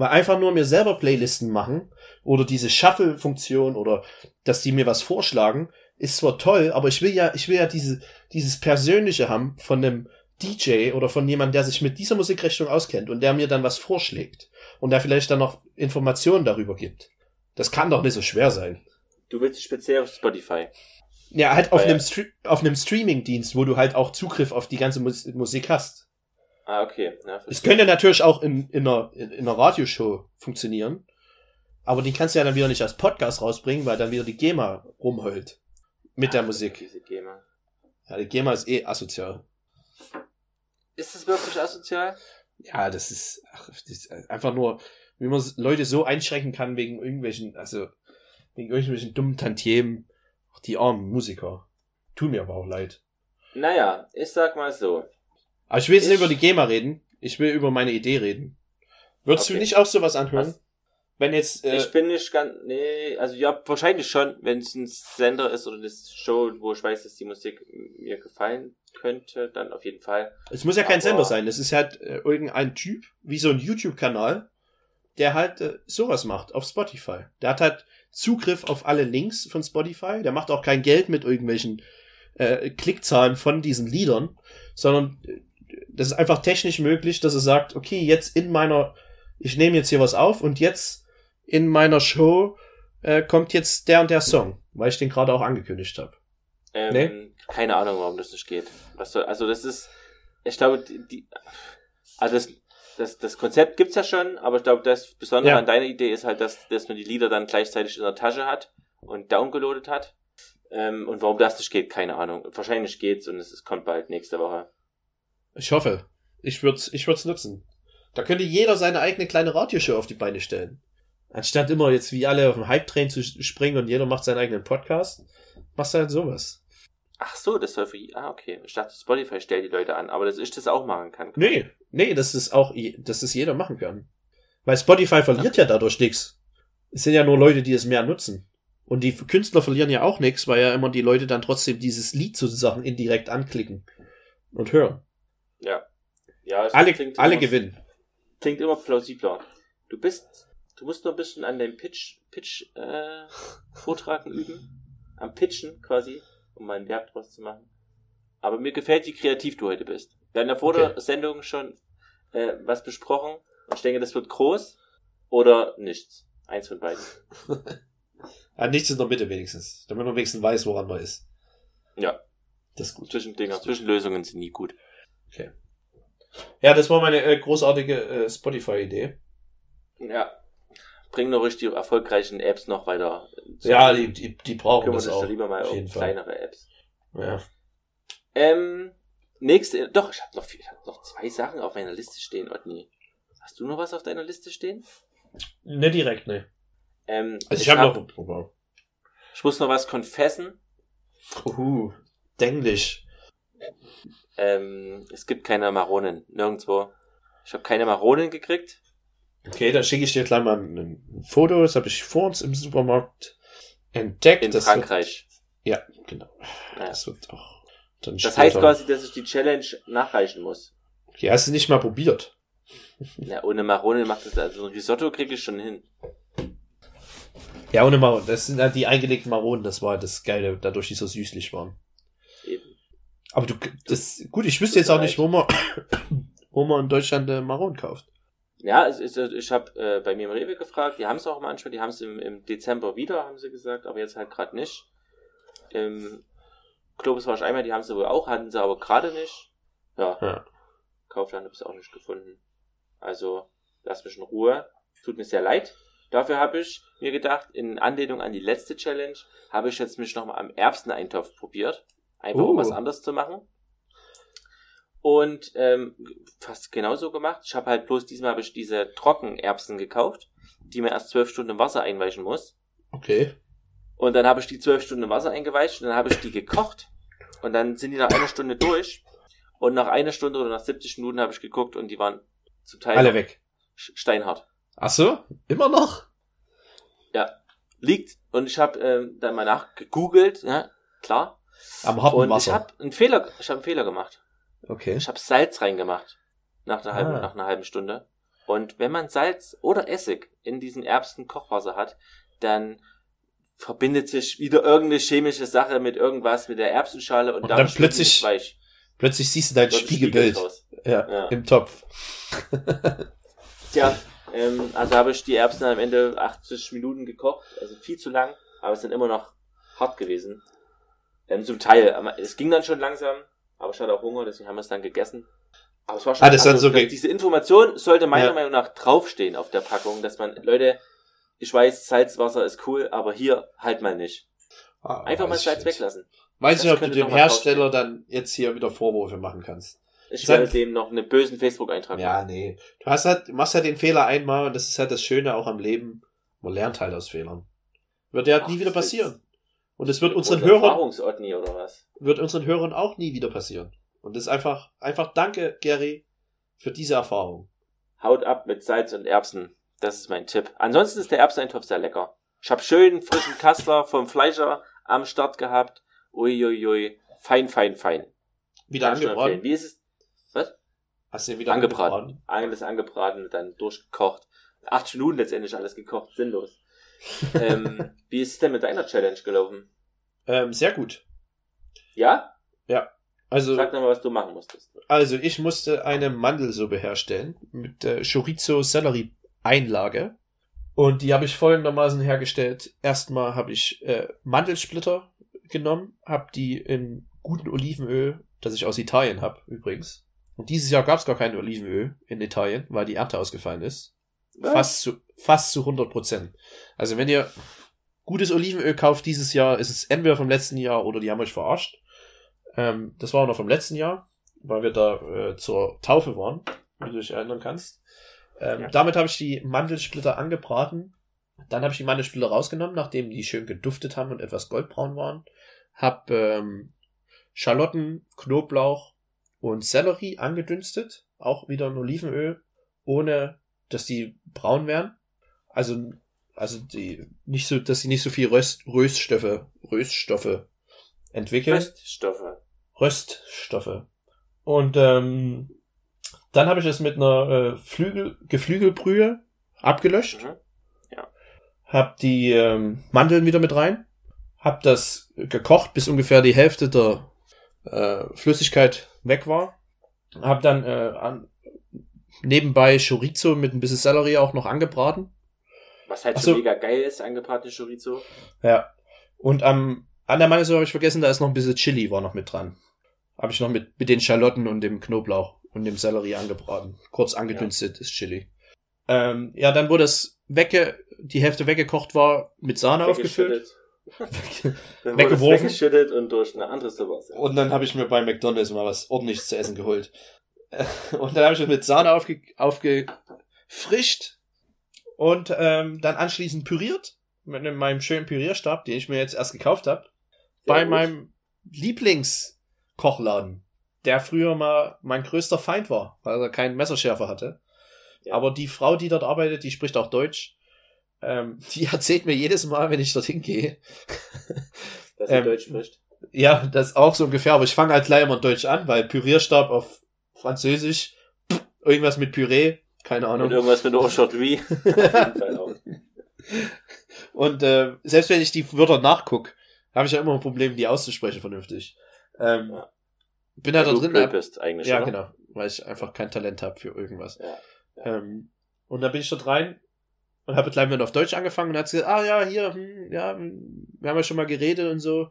Weil einfach nur mir selber Playlisten machen oder diese Shuffle-Funktion oder dass die mir was vorschlagen, ist zwar toll, aber ich will ja, ich will ja diese, dieses Persönliche haben von einem DJ oder von jemandem, der sich mit dieser Musikrichtung auskennt und der mir dann was vorschlägt und der vielleicht dann noch Informationen darüber gibt. Das kann doch nicht so schwer sein. Du willst speziell auf Spotify. Ja, halt auf Weil- einem, Stre auf einem Streaming-Dienst, wo du halt auch Zugriff auf die ganze Mus Musik hast. Ah, okay. Ja, Es könnte natürlich auch in, in, einer, in, in einer Radioshow funktionieren, aber die kannst du ja dann wieder nicht als Podcast rausbringen, weil dann wieder die GEMA rumheult. Mit der Ah, Musik. Diese GEMA. Ja, die GEMA ist eh asozial. Ist das wirklich asozial? Ja, das ist, ach, das ist einfach nur, wie man Leute so einschränken kann wegen irgendwelchen, also wegen irgendwelchen dummen Tantiemen. Ach, die armen Musiker. Tut mir aber auch leid. Naja, ich sag mal so. Aber ich will jetzt nicht Ich- über die GEMA reden. Ich will über meine Idee reden. Würdest du Okay. nicht auch sowas anhören? Was? Wenn jetzt, äh, ich bin nicht ganz, nee, also ja, wahrscheinlich schon, wenn es ein Sender ist oder eine Show, wo ich weiß, dass die Musik mir gefallen könnte, dann auf jeden Fall. es muss ja kein aber- Sender sein. Es ist halt äh, irgendein Typ, wie so ein YouTube-Kanal, der halt äh, sowas macht auf Spotify. Der hat halt Zugriff auf alle Links von Spotify. Der macht auch kein Geld mit irgendwelchen äh, Klickzahlen von diesen Liedern, sondern äh, das ist einfach technisch möglich, dass er sagt, okay, jetzt in meiner, ich nehme jetzt hier was auf und jetzt in meiner Show äh, kommt jetzt der und der Song, weil ich den gerade auch angekündigt habe. Ähm, Nee? Keine Ahnung, warum das nicht geht. Was soll, also das ist, ich glaube, die, also das, das, das Konzept gibt's ja schon, aber ich glaube, das Besondere Ja. an deiner Idee ist halt, dass, dass man die Lieder dann gleichzeitig in der Tasche hat und downgeloadet hat. Ähm, und warum das nicht geht, keine Ahnung. Wahrscheinlich geht's und es ist, kommt bald nächste Woche. Ich hoffe. Ich würde es ich würd's nutzen. Da könnte jeder seine eigene kleine Radioshow auf die Beine stellen. Anstatt immer jetzt wie alle auf dem Hype-Train zu springen und jeder macht seinen eigenen Podcast, machst du halt sowas. Ach so, das soll für, ah, okay. Ich dachte, Spotify stellt die Leute an, aber dass ich das auch machen kann. Nee, nee, das ist auch, dass das jeder machen kann. Weil Spotify verliert ja dadurch nichts. Es sind ja nur Leute, die es mehr nutzen. Und die Künstler verlieren ja auch nichts, weil ja immer die Leute dann trotzdem dieses Lied sozusagen indirekt anklicken und hören. Ja. Ja, es Alle, klingt alle immer- gewinnen. Klingt immer plausibler. Du bist, du musst noch ein bisschen an deinem Pitch, Pitch, äh, Vortragen üben. Am Pitchen quasi, um mal ein Verb draus zu machen. Aber mir gefällt, wie kreativ du heute bist. Wir hatten ja vor Okay. der Sendung schon, äh, was besprochen. Und ich denke, das wird groß oder nichts. Eins von beiden. *laughs* Ja, nichts in der Mitte wenigstens. Damit man wenigstens weiß, woran man ist. Ja. Das ist gut. Zwischendinger, Zwischenlösungen sind nie gut. Ja, das war meine äh, großartige äh, Spotify-Idee. Ja. Bring nur richtig erfolgreichen Apps noch weiter. Ja, die, die, die brauchen kümmern das auch. da lieber mal auf um kleinere Apps. Ja. Ähm, nächste, doch, ich habe noch, viel- ich hab noch zwei Sachen auf meiner Liste stehen, Otni. Hast du noch was auf deiner Liste stehen? Ne, direkt, ne. Ähm, Also ich, hab- habe noch. Wow. Ich muss noch was confessen. Uhu, Denglisch. Ähm, es gibt keine Maronen, nirgendwo. Ich habe keine Maronen gekriegt. Okay, dann schicke ich dir gleich mal ein, Foto. Das habe ich vor uns im Supermarkt entdeckt. In das Frankreich. Wird, ja, genau. Ja. Das wird auch dann Das heißt quasi, dass ich die Challenge nachreichen muss. Ja, hast du nicht mal probiert. Ja, ohne Marone macht das, also ein Risotto kriege ich schon hin. Ja, ohne Maronen. Das sind halt die eingelegten Maronen. Das war das Geile, dadurch die so süßlich waren. Aber du, das, gut, ich wüsste jetzt auch nicht, wo man, *coughs* wo man in Deutschland äh, Maronen kauft. Ja, es ist, ich habe äh, bei mir im Rewe gefragt, die haben es auch manchmal, die haben es im, im Dezember wieder, haben sie gesagt, aber jetzt halt gerade nicht. Im Globus war ich einmal, die haben sie wohl auch, hatten sie aber gerade nicht. Ja, Ja. Kaufland habe ich auch nicht gefunden. Also, lass mich in Ruhe. Tut mir sehr leid. Dafür habe ich mir gedacht, in Anlehnung an die letzte Challenge, habe ich jetzt mich nochmal am Erbseneintopf probiert. Einfach um Oh. was anderes zu machen. Und ähm, fast genauso gemacht. Ich habe halt bloß diesmal habe ich diese Trockenerbsen gekauft, die man erst zwölf Stunden im Wasser einweichen muss. Okay. Und dann habe ich die zwölf Stunden im Wasser eingeweicht und dann habe ich die gekocht. Und dann sind die nach einer Stunde durch. Und nach einer Stunde oder nach 70 Minuten habe ich geguckt und die waren zum Teil Alle weg. steinhart. Ach so? Immer noch? Liegt. Und ich habe ähm, dann mal nachgegoogelt, ja, klar. Am harten Und ich habe einen Fehler, ich habe einen Fehler gemacht. okay. Ich habe Salz reingemacht. Nach einer, halben, Ah. nach einer halben Stunde. Und wenn man Salz oder Essig in diesem Erbsen-Kochwasser hat, dann verbindet sich wieder irgendeine chemische Sache mit irgendwas mit der Erbsenschale und, Und dann plötzlich weich. Plötzlich siehst du dein Spiegelbild. Ja, Ja. im Topf. Tja, ähm, also habe ich die Erbsen am Ende 80 Minuten gekocht, also viel zu lang, aber es sind immer noch hart gewesen. Ähm, zum Teil, es ging dann schon langsam, aber ich hatte auch Hunger, deswegen haben wir es dann gegessen. Aber es war schon, Ah, das dann so ge- diese Information sollte meiner Ja. Meinung nach draufstehen auf der Packung, dass man, Leute, ich weiß, Salzwasser ist cool, aber hier halt mal nicht. Ah, Einfach mal Salz nicht. weglassen. Weiß Das nicht, ob du dem Hersteller dann jetzt hier wieder Vorwürfe machen kannst. Ich werde dem noch einen bösen Facebook-Eintrag Ja, machen. nee. Du hast halt, machst halt den Fehler einmal und das ist halt das Schöne auch am Leben. Man lernt halt aus Fehlern. Wird ja Ach, nie wieder passieren. Und es wird unseren Hörern, Erfahrungsordni oder was? wird unseren Hörern auch nie wieder passieren. Und das ist einfach, einfach danke, Gary, für diese Erfahrung. Haut ab mit Salz und Erbsen. Das ist mein Tipp. Ansonsten ist der Erbseneintopf sehr lecker. Ich habe schön frischen Kassler vom Fleischer am Start gehabt. Uiuiui. Fein, fein, fein. Wieder angebraten. Wie ist es? Was? Hast du ihn wieder Angebraten. angebraten? Alles angebraten, dann durchgekocht. Acht Minuten letztendlich alles gekocht. Sinnlos. *laughs* ähm, wie ist es denn mit deiner Challenge gelaufen? Ähm, sehr gut. Ja? Also, Sag doch mal, was du machen musstest. also ich musste eine Mandelsuppe herstellen mit äh, Chorizo-Sellerie-Einlage. Und die habe ich folgendermaßen hergestellt. Erstmal habe ich äh, Mandelsplitter genommen, habe die in guten Olivenöl, das ich aus Italien habe übrigens. Und dieses Jahr gab es gar kein Olivenöl in Italien, weil die Ernte ausgefallen ist. Fast zu, fast zu 100 Prozent. Also wenn ihr gutes Olivenöl kauft dieses Jahr, ist es entweder vom letzten Jahr oder die haben euch verarscht. Ähm, das war auch noch vom letzten Jahr, weil wir da äh, zur Taufe waren, wie du dich erinnern kannst. Ähm, Ja. Damit habe ich die Mandelsplitter angebraten. Dann habe ich die Mandelsplitter rausgenommen, nachdem die schön geduftet haben und etwas goldbraun waren. Hab ähm, Schalotten, Knoblauch und Sellerie angedünstet, auch wieder in Olivenöl, ohne dass die braun werden. Also, also die nicht so, dass sie nicht so viel Röst, Röststoffe, Röststoffe entwickeln. Röststoffe. Röststoffe. Und ähm, dann habe ich es mit einer äh, Flügel, Geflügelbrühe abgelöscht. Mhm. Hab die ähm, Mandeln wieder mit rein. Hab das gekocht, bis ungefähr die Hälfte der äh, Flüssigkeit weg war. Hab dann äh, an, nebenbei Chorizo mit ein bisschen Sellerie auch noch angebraten. Was halt Ach schon so. mega geil ist, angebratene Chorizo. Ja. Und am, an der Mandelsuppe habe ich vergessen, da ist noch ein bisschen Chili war noch mit dran. Habe ich noch mit, mit den Schalotten und dem Knoblauch und dem Sellerie angebraten. Kurz angedünstet ist Chili. Ähm, ja, dann wurde es wegge, die Hälfte weggekocht war, mit Sahne aufgefüllt. *laughs* Dann wurde es Weggeworfen. weggeschüttet und durch eine andere ersetzt. Und dann habe ich mir bei McDonalds mal was ordentliches zu essen geholt. *laughs* Und dann habe ich es mit Sahne aufge, aufgefrischt und ähm, dann anschließend püriert mit meinem schönen Pürierstab, den ich mir jetzt erst gekauft habe. Bei gut. meinem Lieblingskochladen, der früher mal mein größter Feind war, weil er keinen Messerschärfer hatte. Ja. Aber die Frau, die dort arbeitet, die spricht auch Deutsch. Ähm, *laughs* die erzählt mir jedes Mal, wenn ich dorthin gehe. Dass sie Ähm, Deutsch spricht. Ja, das ist auch so ungefähr, aber ich fange halt gleich immer Deutsch an, weil Pürierstab auf Französisch, pff, irgendwas mit Püree, keine Und Ahnung. irgendwas mit Aujourd'hui. *laughs* Auf jeden Fall auch. Und äh, selbst wenn ich die Wörter nachguck, habe ich ja immer ein Problem, die auszusprechen vernünftig. Ähm, Ja. Bin halt da du drin. blöd hab- bist eigentlich, ja, oder? genau, weil ich einfach kein Talent habe für irgendwas. Ja. Ähm, und dann bin ich dort rein und habe gleich mit auf Deutsch angefangen und hat sie gesagt, ah ja, hier, hm, ja, hm, wir haben ja schon mal geredet und so.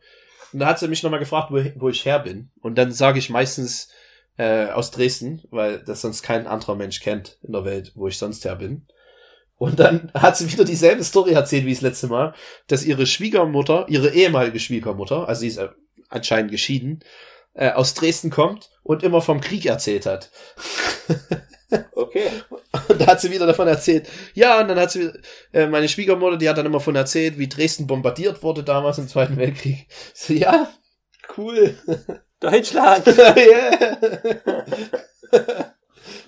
Und dann hat sie mich nochmal gefragt, wo, wo ich her bin. Und dann sage ich meistens äh, aus Dresden, weil das sonst kein anderer Mensch kennt in der Welt, wo ich sonst her bin. Und dann *laughs* hat sie wieder dieselbe Story erzählt wie das letzte Mal, dass ihre Schwiegermutter, ihre ehemalige Schwiegermutter, also sie ist äh, anscheinend geschieden, äh, aus Dresden kommt und immer vom Krieg erzählt hat. *laughs* Okay. Und da hat sie wieder davon erzählt. Ja, und dann hat sie, äh, meine Schwiegermutter, die hat dann immer davon erzählt, wie Dresden bombardiert wurde damals im Zweiten Weltkrieg. *laughs* So, ja, cool. Deutschland! *laughs* yeah.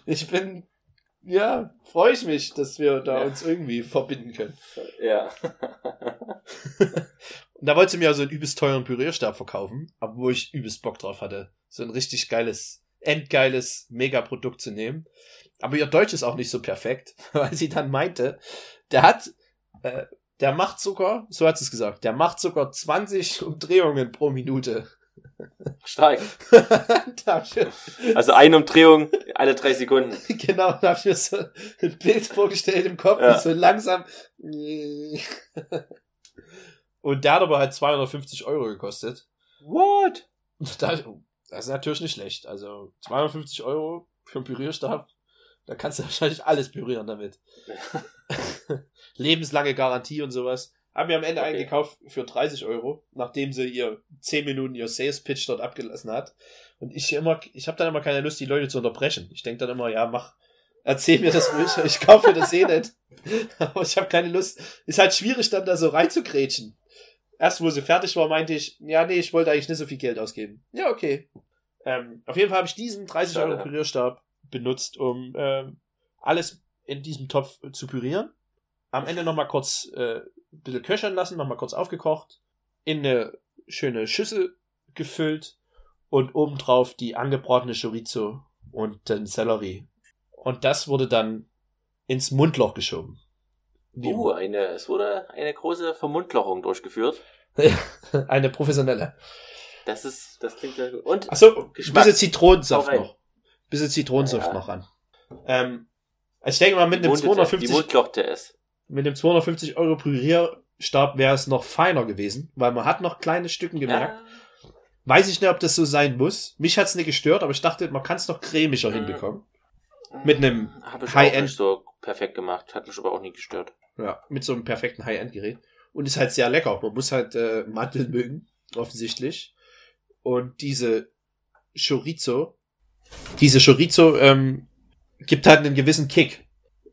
Ich bin, ja, freue ich mich, dass wir da Ja. uns irgendwie verbinden können. ja. Und da wollte sie mir also einen übelst teuren Pürierstab verkaufen, wo ich übelst Bock drauf hatte, so ein richtig geiles, endgeiles Megaprodukt zu nehmen. Aber ihr Deutsch ist auch nicht so perfekt, *laughs* weil sie dann meinte, der hat, äh, der macht sogar, so hat sie es gesagt, der macht sogar 20 Umdrehungen pro Minute. Stark. *laughs* Also eine Umdrehung alle drei Sekunden. *laughs* genau, da habe ich mir so ein Bild vorgestellt im Kopf, Ja. so langsam. Und der hat aber halt 250 Euro gekostet. What? Das ist natürlich nicht schlecht. Also 250 Euro für einen Pürierstab, da kannst du wahrscheinlich alles pürieren damit. *laughs* Lebenslange Garantie und sowas. Haben wir am Ende Okay. eingekauft für 30 Euro, nachdem sie ihr 10 Minuten ihr Sales Pitch dort abgelassen hat. Und ich immer, ich habe dann immer keine Lust, die Leute zu unterbrechen. Ich denke dann immer, ja, mach, erzähl mir das ruhig, ich kaufe mir das eh nicht. *laughs* Aber ich habe keine Lust. Ist halt schwierig, dann da so reinzugrätschen. Erst, wo sie fertig war, meinte ich, ja, nee, ich wollte eigentlich nicht so viel Geld ausgeben. Ja, okay. Ähm, auf jeden Fall habe ich diesen 30 Schade. Euro Pürierstab benutzt, um ähm, alles in diesem Topf zu pürieren. Am Ende nochmal kurz äh, ein bisschen köchern lassen, nochmal kurz aufgekocht, in eine schöne Schüssel gefüllt und obendrauf die angebratene Chorizo und den Sellerie. Und das wurde dann ins Mundloch geschoben. Wie Uh, eine, es wurde eine große Vermundlochung durchgeführt. *laughs* eine professionelle. Das ist, das klingt sehr gut. Und Achso, bisschen Zitronensaft rein. noch. Bisschen Zitronensaft Ja. noch ran. Ähm, also ich denke mal, mit einem Mundete- 250 Die mundlochte es. Mit dem 250 Euro Pürierstab wäre es noch feiner gewesen, weil man hat noch kleine Stücken gemerkt. Ja. Weiß ich nicht, ob das so sein muss. Mich hat's nicht gestört, aber ich dachte, man kann es noch cremiger Mhm. hinbekommen. Mit einem auch High-End- so perfekt gemacht. Hat mich aber auch nie gestört. Ja, mit so einem perfekten High-End-Gerät. Und ist halt sehr lecker. Man muss halt äh, Mandeln mögen, offensichtlich. Und diese Chorizo, diese Chorizo ähm, gibt halt einen gewissen Kick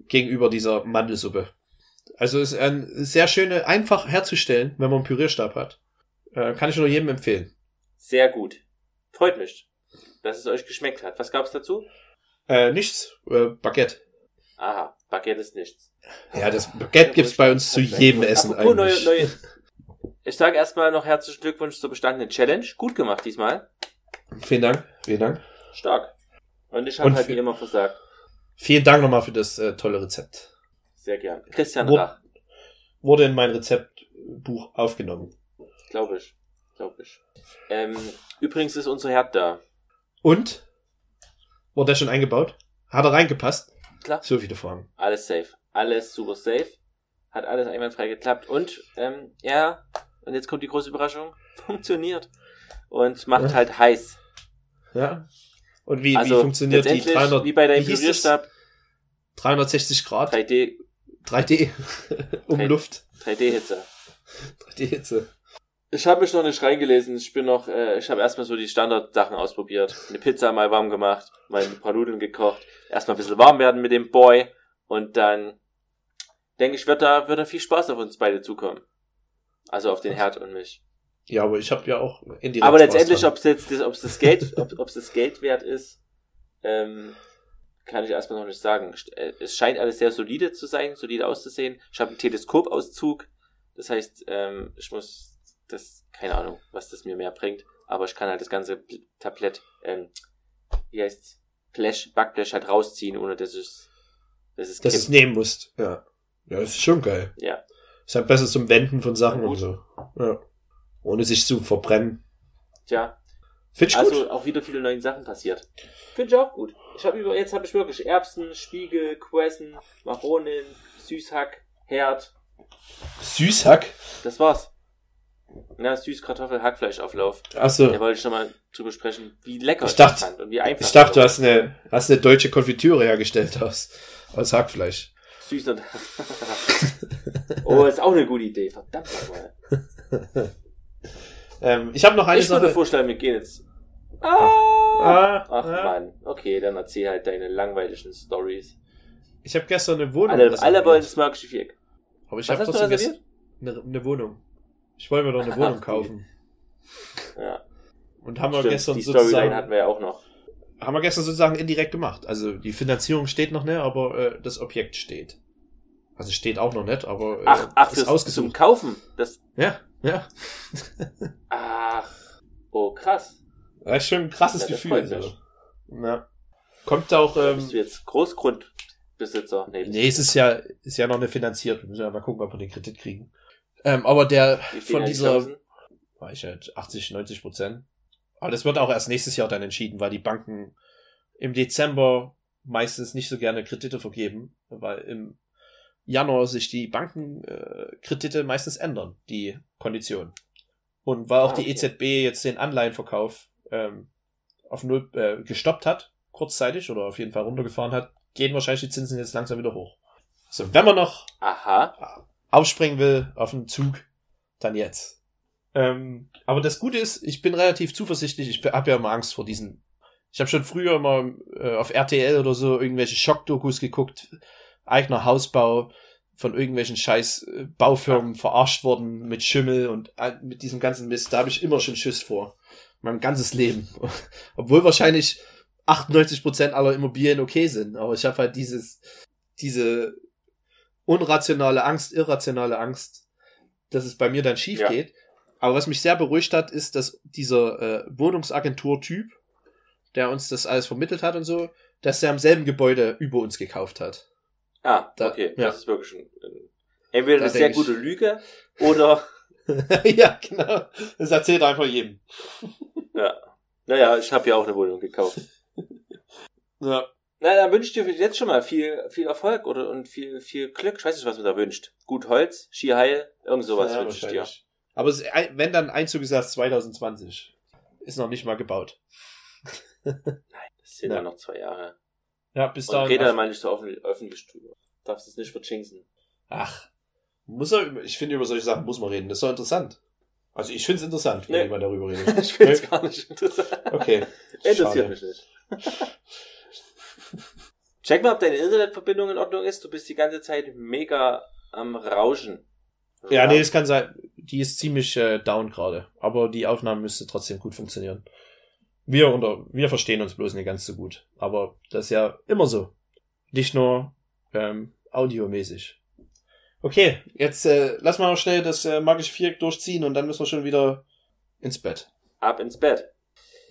gegenüber dieser Mandelsuppe. Also ist ein sehr schöne, einfach herzustellen, wenn man einen Pürierstab hat. Äh, kann ich nur jedem empfehlen. Sehr gut. Freut mich, dass es euch geschmeckt hat. Was gab's dazu? Äh, nichts, äh, Baguette. Aha, Baguette ist nichts. Ja, das Baguette gibt's bei uns zu jedem Essen Apropos neue, eigentlich. neue. Ich sage erstmal noch herzlichen Glückwunsch zur bestandenen Challenge. Gut gemacht diesmal. Vielen Dank, vielen Dank. Stark. Und ich habe halt wie immer versagt. Vielen Dank nochmal für das äh, tolle Rezept. Sehr gern. Christian Wo- Rach, Wurde in mein Rezeptbuch aufgenommen. glaube ich. Glaube ich. Ähm, übrigens ist unser Herd da. Und? Wurde der schon eingebaut? Hat er reingepasst? Klar. So viele Fragen. Alles safe. Alles super safe. Hat alles einwandfrei geklappt. Und, ähm, ja, und jetzt kommt die große Überraschung. *laughs* Funktioniert. Und macht Ja. halt heiß. Ja. Und wie, also wie funktioniert die letztendlich 300, wie bei deinem Pürierstab 360 Grad 3D, 3D *laughs* um Drei- Luft? 3D-Hitze. 3D-Hitze. Ich habe mich noch nicht reingelesen. Ich bin noch, äh, ich habe erstmal so die Standardsachen ausprobiert. Eine Pizza mal warm gemacht, mal ein paar Nudeln gekocht. Erstmal ein bisschen warm werden mit dem Boy. Und dann denke ich, wird da, wird da viel Spaß auf uns beide zukommen. Also auf den Herd und mich. Ja, aber ich habe ja auch indirekt Aber Spaß letztendlich, ob es jetzt ob's das Geld, ob es das Geld wert ist, ähm, kann ich erstmal noch nicht sagen. Äh, Es scheint alles sehr solide zu sein, solide auszusehen. Ich habe einen Teleskopauszug. Das heißt, ähm, ich muss das, keine Ahnung, was das mir mehr bringt. Aber ich kann halt das ganze Bl- Tablett, ähm, wie heißt's? Blech, Backblech halt rausziehen, ohne dass es, dass es Dass es nehmen musst. Ja. Ja, das ist schon geil. Ja. Ist halt besser zum Wenden von Sachen und so. Ja. Ohne sich zu verbrennen. Tja, Find ich also gut. auch wieder viele neue Sachen passiert. Finde ich auch gut. Ich habe über, jetzt habe ich wirklich Erbsen, Spiegel, Quessen, Maronen, Süßhack, Herd. Süßhack. Das war's. Na, Süßkartoffel, Hackfleischauflauf. Achso. Da wollte ich nochmal drüber sprechen, wie lecker Ich ich dachte- das fand und wie einfach. Ich dachte, du hast eine, hast eine deutsche Konfitüre hergestellt aus, aus Hackfleisch. Süß und. *laughs* oh, ist auch eine gute Idee. Verdammt nochmal. *laughs* Ähm, ich habe noch eine Ich würde Sache. vorschlagen, wir gehen jetzt. Ah! Ah, Ach ah. Mann. Okay, dann erzähl halt deine langweiligen Stories. Ich habe gestern eine Wohnung Alle, alle wollen das magische Viereck. Aber ich habe trotzdem gestern eine, eine Wohnung. Ich wollte mir doch eine *laughs* Wohnung kaufen. Ja, Und haben wir stimmt. gestern Die Storyline sozusagen, hatten wir ja auch noch. haben wir gestern sozusagen indirekt gemacht. Also die Finanzierung steht noch nicht, aber äh, das Objekt steht. Also steht auch noch nicht, aber äh, Ach, ach, ist fürs, zum ausgesucht. Kaufen. Das, Ja, ja. *laughs* ach, oh krass. Das ist schon ein krasses Ja, Gefühl. freut mich. So. Ja. Kommt auch, ähm, bist du jetzt Großgrundbesitzer? Nee, nee, es ist ja, ist ja noch eine finanziert. Wir müssen ja mal gucken, ob wir den Kredit kriegen. Ähm, aber der viel von die dieser, war ich halt 80, 90 Prozent. Aber das wird auch erst nächstes Jahr dann entschieden, weil die Banken im Dezember meistens nicht so gerne Kredite vergeben, weil im Januar sich die Bankenkredite äh, Kredite meistens ändern, die Konditionen. Und weil auch Ah, die okay. EZB jetzt den Anleihenverkauf ähm, auf null äh, gestoppt hat, kurzzeitig oder auf jeden Fall runtergefahren hat, gehen wahrscheinlich die Zinsen jetzt langsam wieder hoch. So, wenn man noch Aha. aufspringen will auf den Zug, dann jetzt. Ähm, aber das Gute ist, ich bin relativ zuversichtlich. Ich habe ja immer Angst vor diesen. Ich habe schon früher immer äh, auf RTL oder so irgendwelche Schockdokus geguckt, eigener Hausbau von irgendwelchen scheiß äh, Baufirmen verarscht worden mit Schimmel und mit diesem ganzen Mist. Da habe ich immer schon Schiss vor. Mein ganzes Leben. *laughs* Obwohl wahrscheinlich 98% aller Immobilien okay sind. Aber ich habe halt dieses, diese unrationale Angst, irrationale Angst, dass es bei mir dann schief Ja. geht. Aber was mich sehr beruhigt hat, ist, dass dieser äh, Wohnungsagentur-Typ, der uns das alles vermittelt hat und so, dass der am selben Gebäude über uns gekauft hat. Ah, Da- okay. ja. Das ist wirklich ein, ein, entweder Da eine sehr gute Lüge oder, *laughs* ja, genau. Das erzählt einfach jedem. *laughs* ja. Naja, ich habe ja auch eine Wohnung gekauft. *laughs* Ja. Na, dann wünsche ich dir jetzt schon mal viel, viel Erfolg oder und viel, viel Glück. Ich weiß nicht, was man da wünscht. Gut Holz, Skiheil, irgend sowas ja, wünsche ich dir. Aber es, wenn dann Einzug ist erst 2020. Ist noch nicht mal gebaut. Das sind Ja. ja noch zwei Jahre. Ja, bis Und dahin. rede da mal nicht so offen, öffentlich drüber. Darfst es nicht verchinken. Ach. Muss er, ich finde, über solche Sachen muss man reden. Das ist doch interessant. Also ich finde es interessant, wenn Nee. jemand darüber redet. *laughs* Ich finde es gar nicht interessant. Okay. Interessiert mich nicht. Check mal, ob deine Internetverbindung in Ordnung ist. Du bist die ganze Zeit mega am Rauschen. Ja, nee, es kann sein. Die ist ziemlich äh, down gerade. Aber die Aufnahme müsste trotzdem gut funktionieren. Wir unter, wir verstehen uns bloß nicht ganz so gut. Aber das ist ja immer so. Nicht nur ähm, audiomäßig. Okay, jetzt äh, lass mal noch schnell das äh, magische Viereck durchziehen und dann müssen wir schon wieder ins Bett. Ab ins Bett.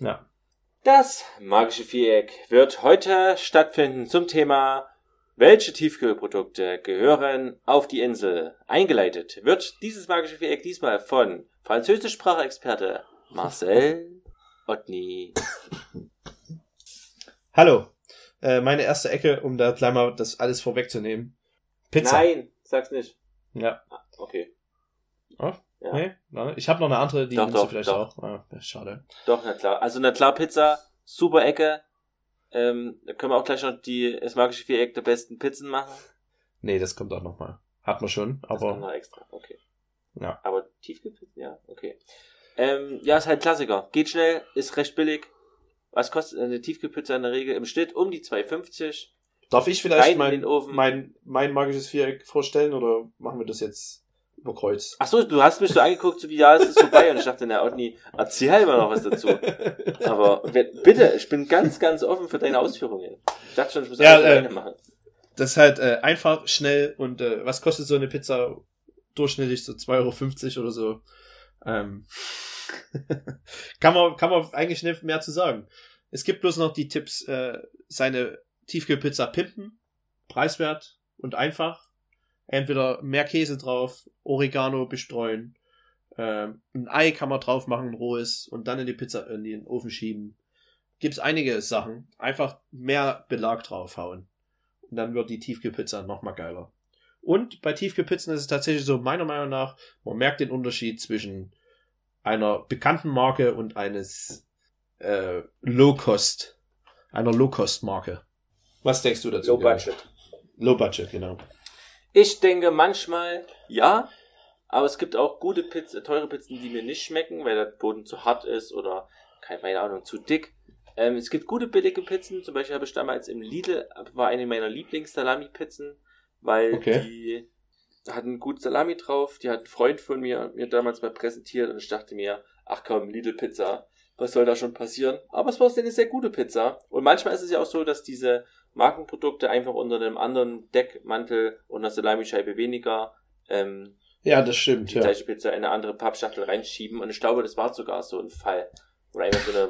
Ja. Das magische Viereck wird heute stattfinden zum Thema welche Tiefkühlprodukte gehören auf die Insel? Eingeleitet wird dieses magische Viereck diesmal von Französischsprachexperte Marcel Otni. *laughs* Hallo. Äh, meine erste Ecke, um da gleich mal das alles vorwegzunehmen. Pizza. Nein, sag's nicht. Ja. Ah, okay. Oh? Ja. Nee? Ich habe noch eine andere, die Doch, doch, vielleicht doch. auch. Ah, schade. Doch, na klar. Also na klar, Pizza, super Ecke. Ähm, da können wir auch gleich noch die, das magische Viereck der besten Pizzen machen. Nee, das kommt auch noch mal. Hat man schon, Das kommt aber noch extra, okay. Ja. Aber Tiefkühlpizzen, ja, okay. Ähm, ja, ist halt Klassiker. Geht schnell, ist recht billig. Was kostet eine Tiefkühlpizza in der Regel im Schnitt? Um die 2,50. Darf ich Rein vielleicht in mein, den Ofen. mein, mein magisches Viereck vorstellen oder machen wir das jetzt über Kreuz. Ach so, du hast mich so angeguckt, so wie, ja, es ist vorbei. Und ich dachte, na, Otni, erzähl halt mal noch was dazu. *laughs* Aber bitte, ich bin ganz, ganz offen für deine Ausführungen. Ich dachte schon, ich muss Ja, alles äh, alleine machen. Das ist halt äh, einfach, schnell und äh, was kostet so eine Pizza durchschnittlich? So 2,50 Euro oder so. Ähm, *laughs* kann, man, kann man eigentlich nicht mehr zu sagen. Es gibt bloß noch die Tipps, äh, seine Tiefkühlpizza pimpen, preiswert und einfach. Entweder mehr Käse drauf, Oregano bestreuen, ähm, ein Ei kann man drauf machen, ein rohes, und dann in die Pizza in den Ofen schieben. Gibt's einige Sachen. Einfach mehr Belag draufhauen. Und dann wird die Tiefkühlpizza noch mal geiler. Und bei Tiefkühlpizzen ist es tatsächlich so, meiner Meinung nach, man merkt den Unterschied zwischen einer bekannten Marke und eines äh, Low-Cost, einer Low-Cost-Marke. Was denkst du dazu? Low Gary? Budget. Low Budget, genau. Ich denke manchmal ja, aber es gibt auch gute Pizzen, teure Pizzen, die mir nicht schmecken, weil der Boden zu hart ist oder keine Ahnung, zu dick. Ähm, es gibt gute billige Pizzen, zum Beispiel habe ich damals im Lidl, war eine meiner Lieblings-Salami-Pizzen, weil Okay. die hatten gut Salami drauf, die hat ein Freund von mir mir damals mal präsentiert und ich dachte mir, ach komm, Lidl-Pizza, was soll da schon passieren? Aber es war eine sehr gute Pizza. Und manchmal ist es ja auch so, dass diese Markenprodukte einfach unter einem anderen Deckmantel und einer Salamischeibe weniger ähm, Ja, das stimmt, die ja. gleiche Pizza in eine andere Pappschachtel reinschieben. Und ich glaube, das war sogar so ein Fall. Oder einfach so eine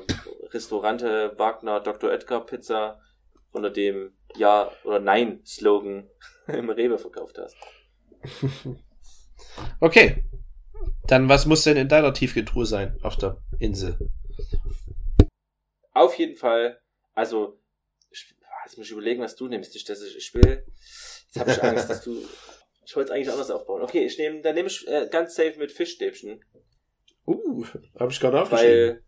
Restaurante Wagner Dr. Oetker Pizza unter dem Ja oder Nein Slogan *laughs* im Rewe verkauft hast. *laughs* Okay. Dann, was muss denn in deiner Tiefkühltruhe sein auf der Insel? Auf jeden Fall, also, jetzt muss ich überlegen, was du nimmst. Ich, das ich will, jetzt habe ich Angst, dass du, *laughs* ich wollte es eigentlich anders aufbauen. Okay, ich nehme, dann nehme ich äh, ganz safe mit Fischstäbchen, Uh, habe ich gerade aufgeschrieben. weil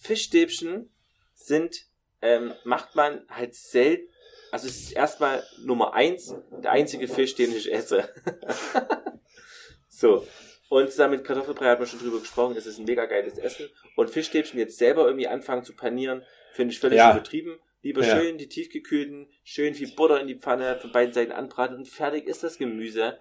Fischstäbchen sind, ähm, macht man halt selten, also es ist erstmal Nummer eins, der einzige Fisch, den ich esse. *laughs* so. Und zusammen mit Kartoffelbrei hat man schon drüber gesprochen, es ist ein mega geiles Essen. Und Fischstäbchen jetzt selber irgendwie anfangen zu panieren, finde ich völlig Ja. übertrieben. Lieber Ja. schön die tiefgekühlten, schön viel Butter in die Pfanne, von beiden Seiten anbraten und fertig ist das Gemüse.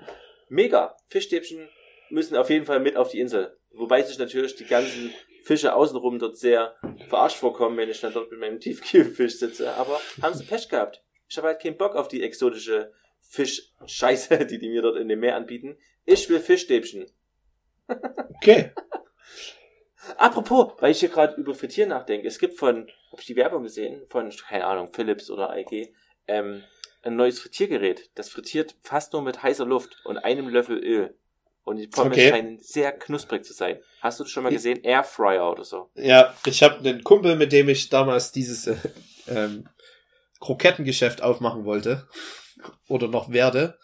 Mega. Fischstäbchen müssen auf jeden Fall mit auf die Insel. Wobei sich natürlich die ganzen Fische außenrum dort sehr verarscht vorkommen, wenn ich dann dort mit meinem Tiefkühlfisch sitze. Aber haben sie Pech gehabt. Ich habe halt keinen Bock auf die exotische Fischscheiße, die die mir dort in dem Meer anbieten. Ich will Fischstäbchen. Okay. *laughs* Apropos, weil ich hier gerade über Frittieren nachdenke. Es gibt von, habe ich die Werbung gesehen, von, keine Ahnung, Philips oder IG, ähm, ein neues Frittiergerät. Das frittiert fast nur mit heißer Luft und einem Löffel Öl. Und die Pommes Okay. scheinen sehr knusprig zu sein. Hast du das schon mal gesehen? Airfryer oder so. Ja, ich habe einen Kumpel, mit dem ich damals dieses äh, ähm, Krokettengeschäft aufmachen wollte. Oder noch werde.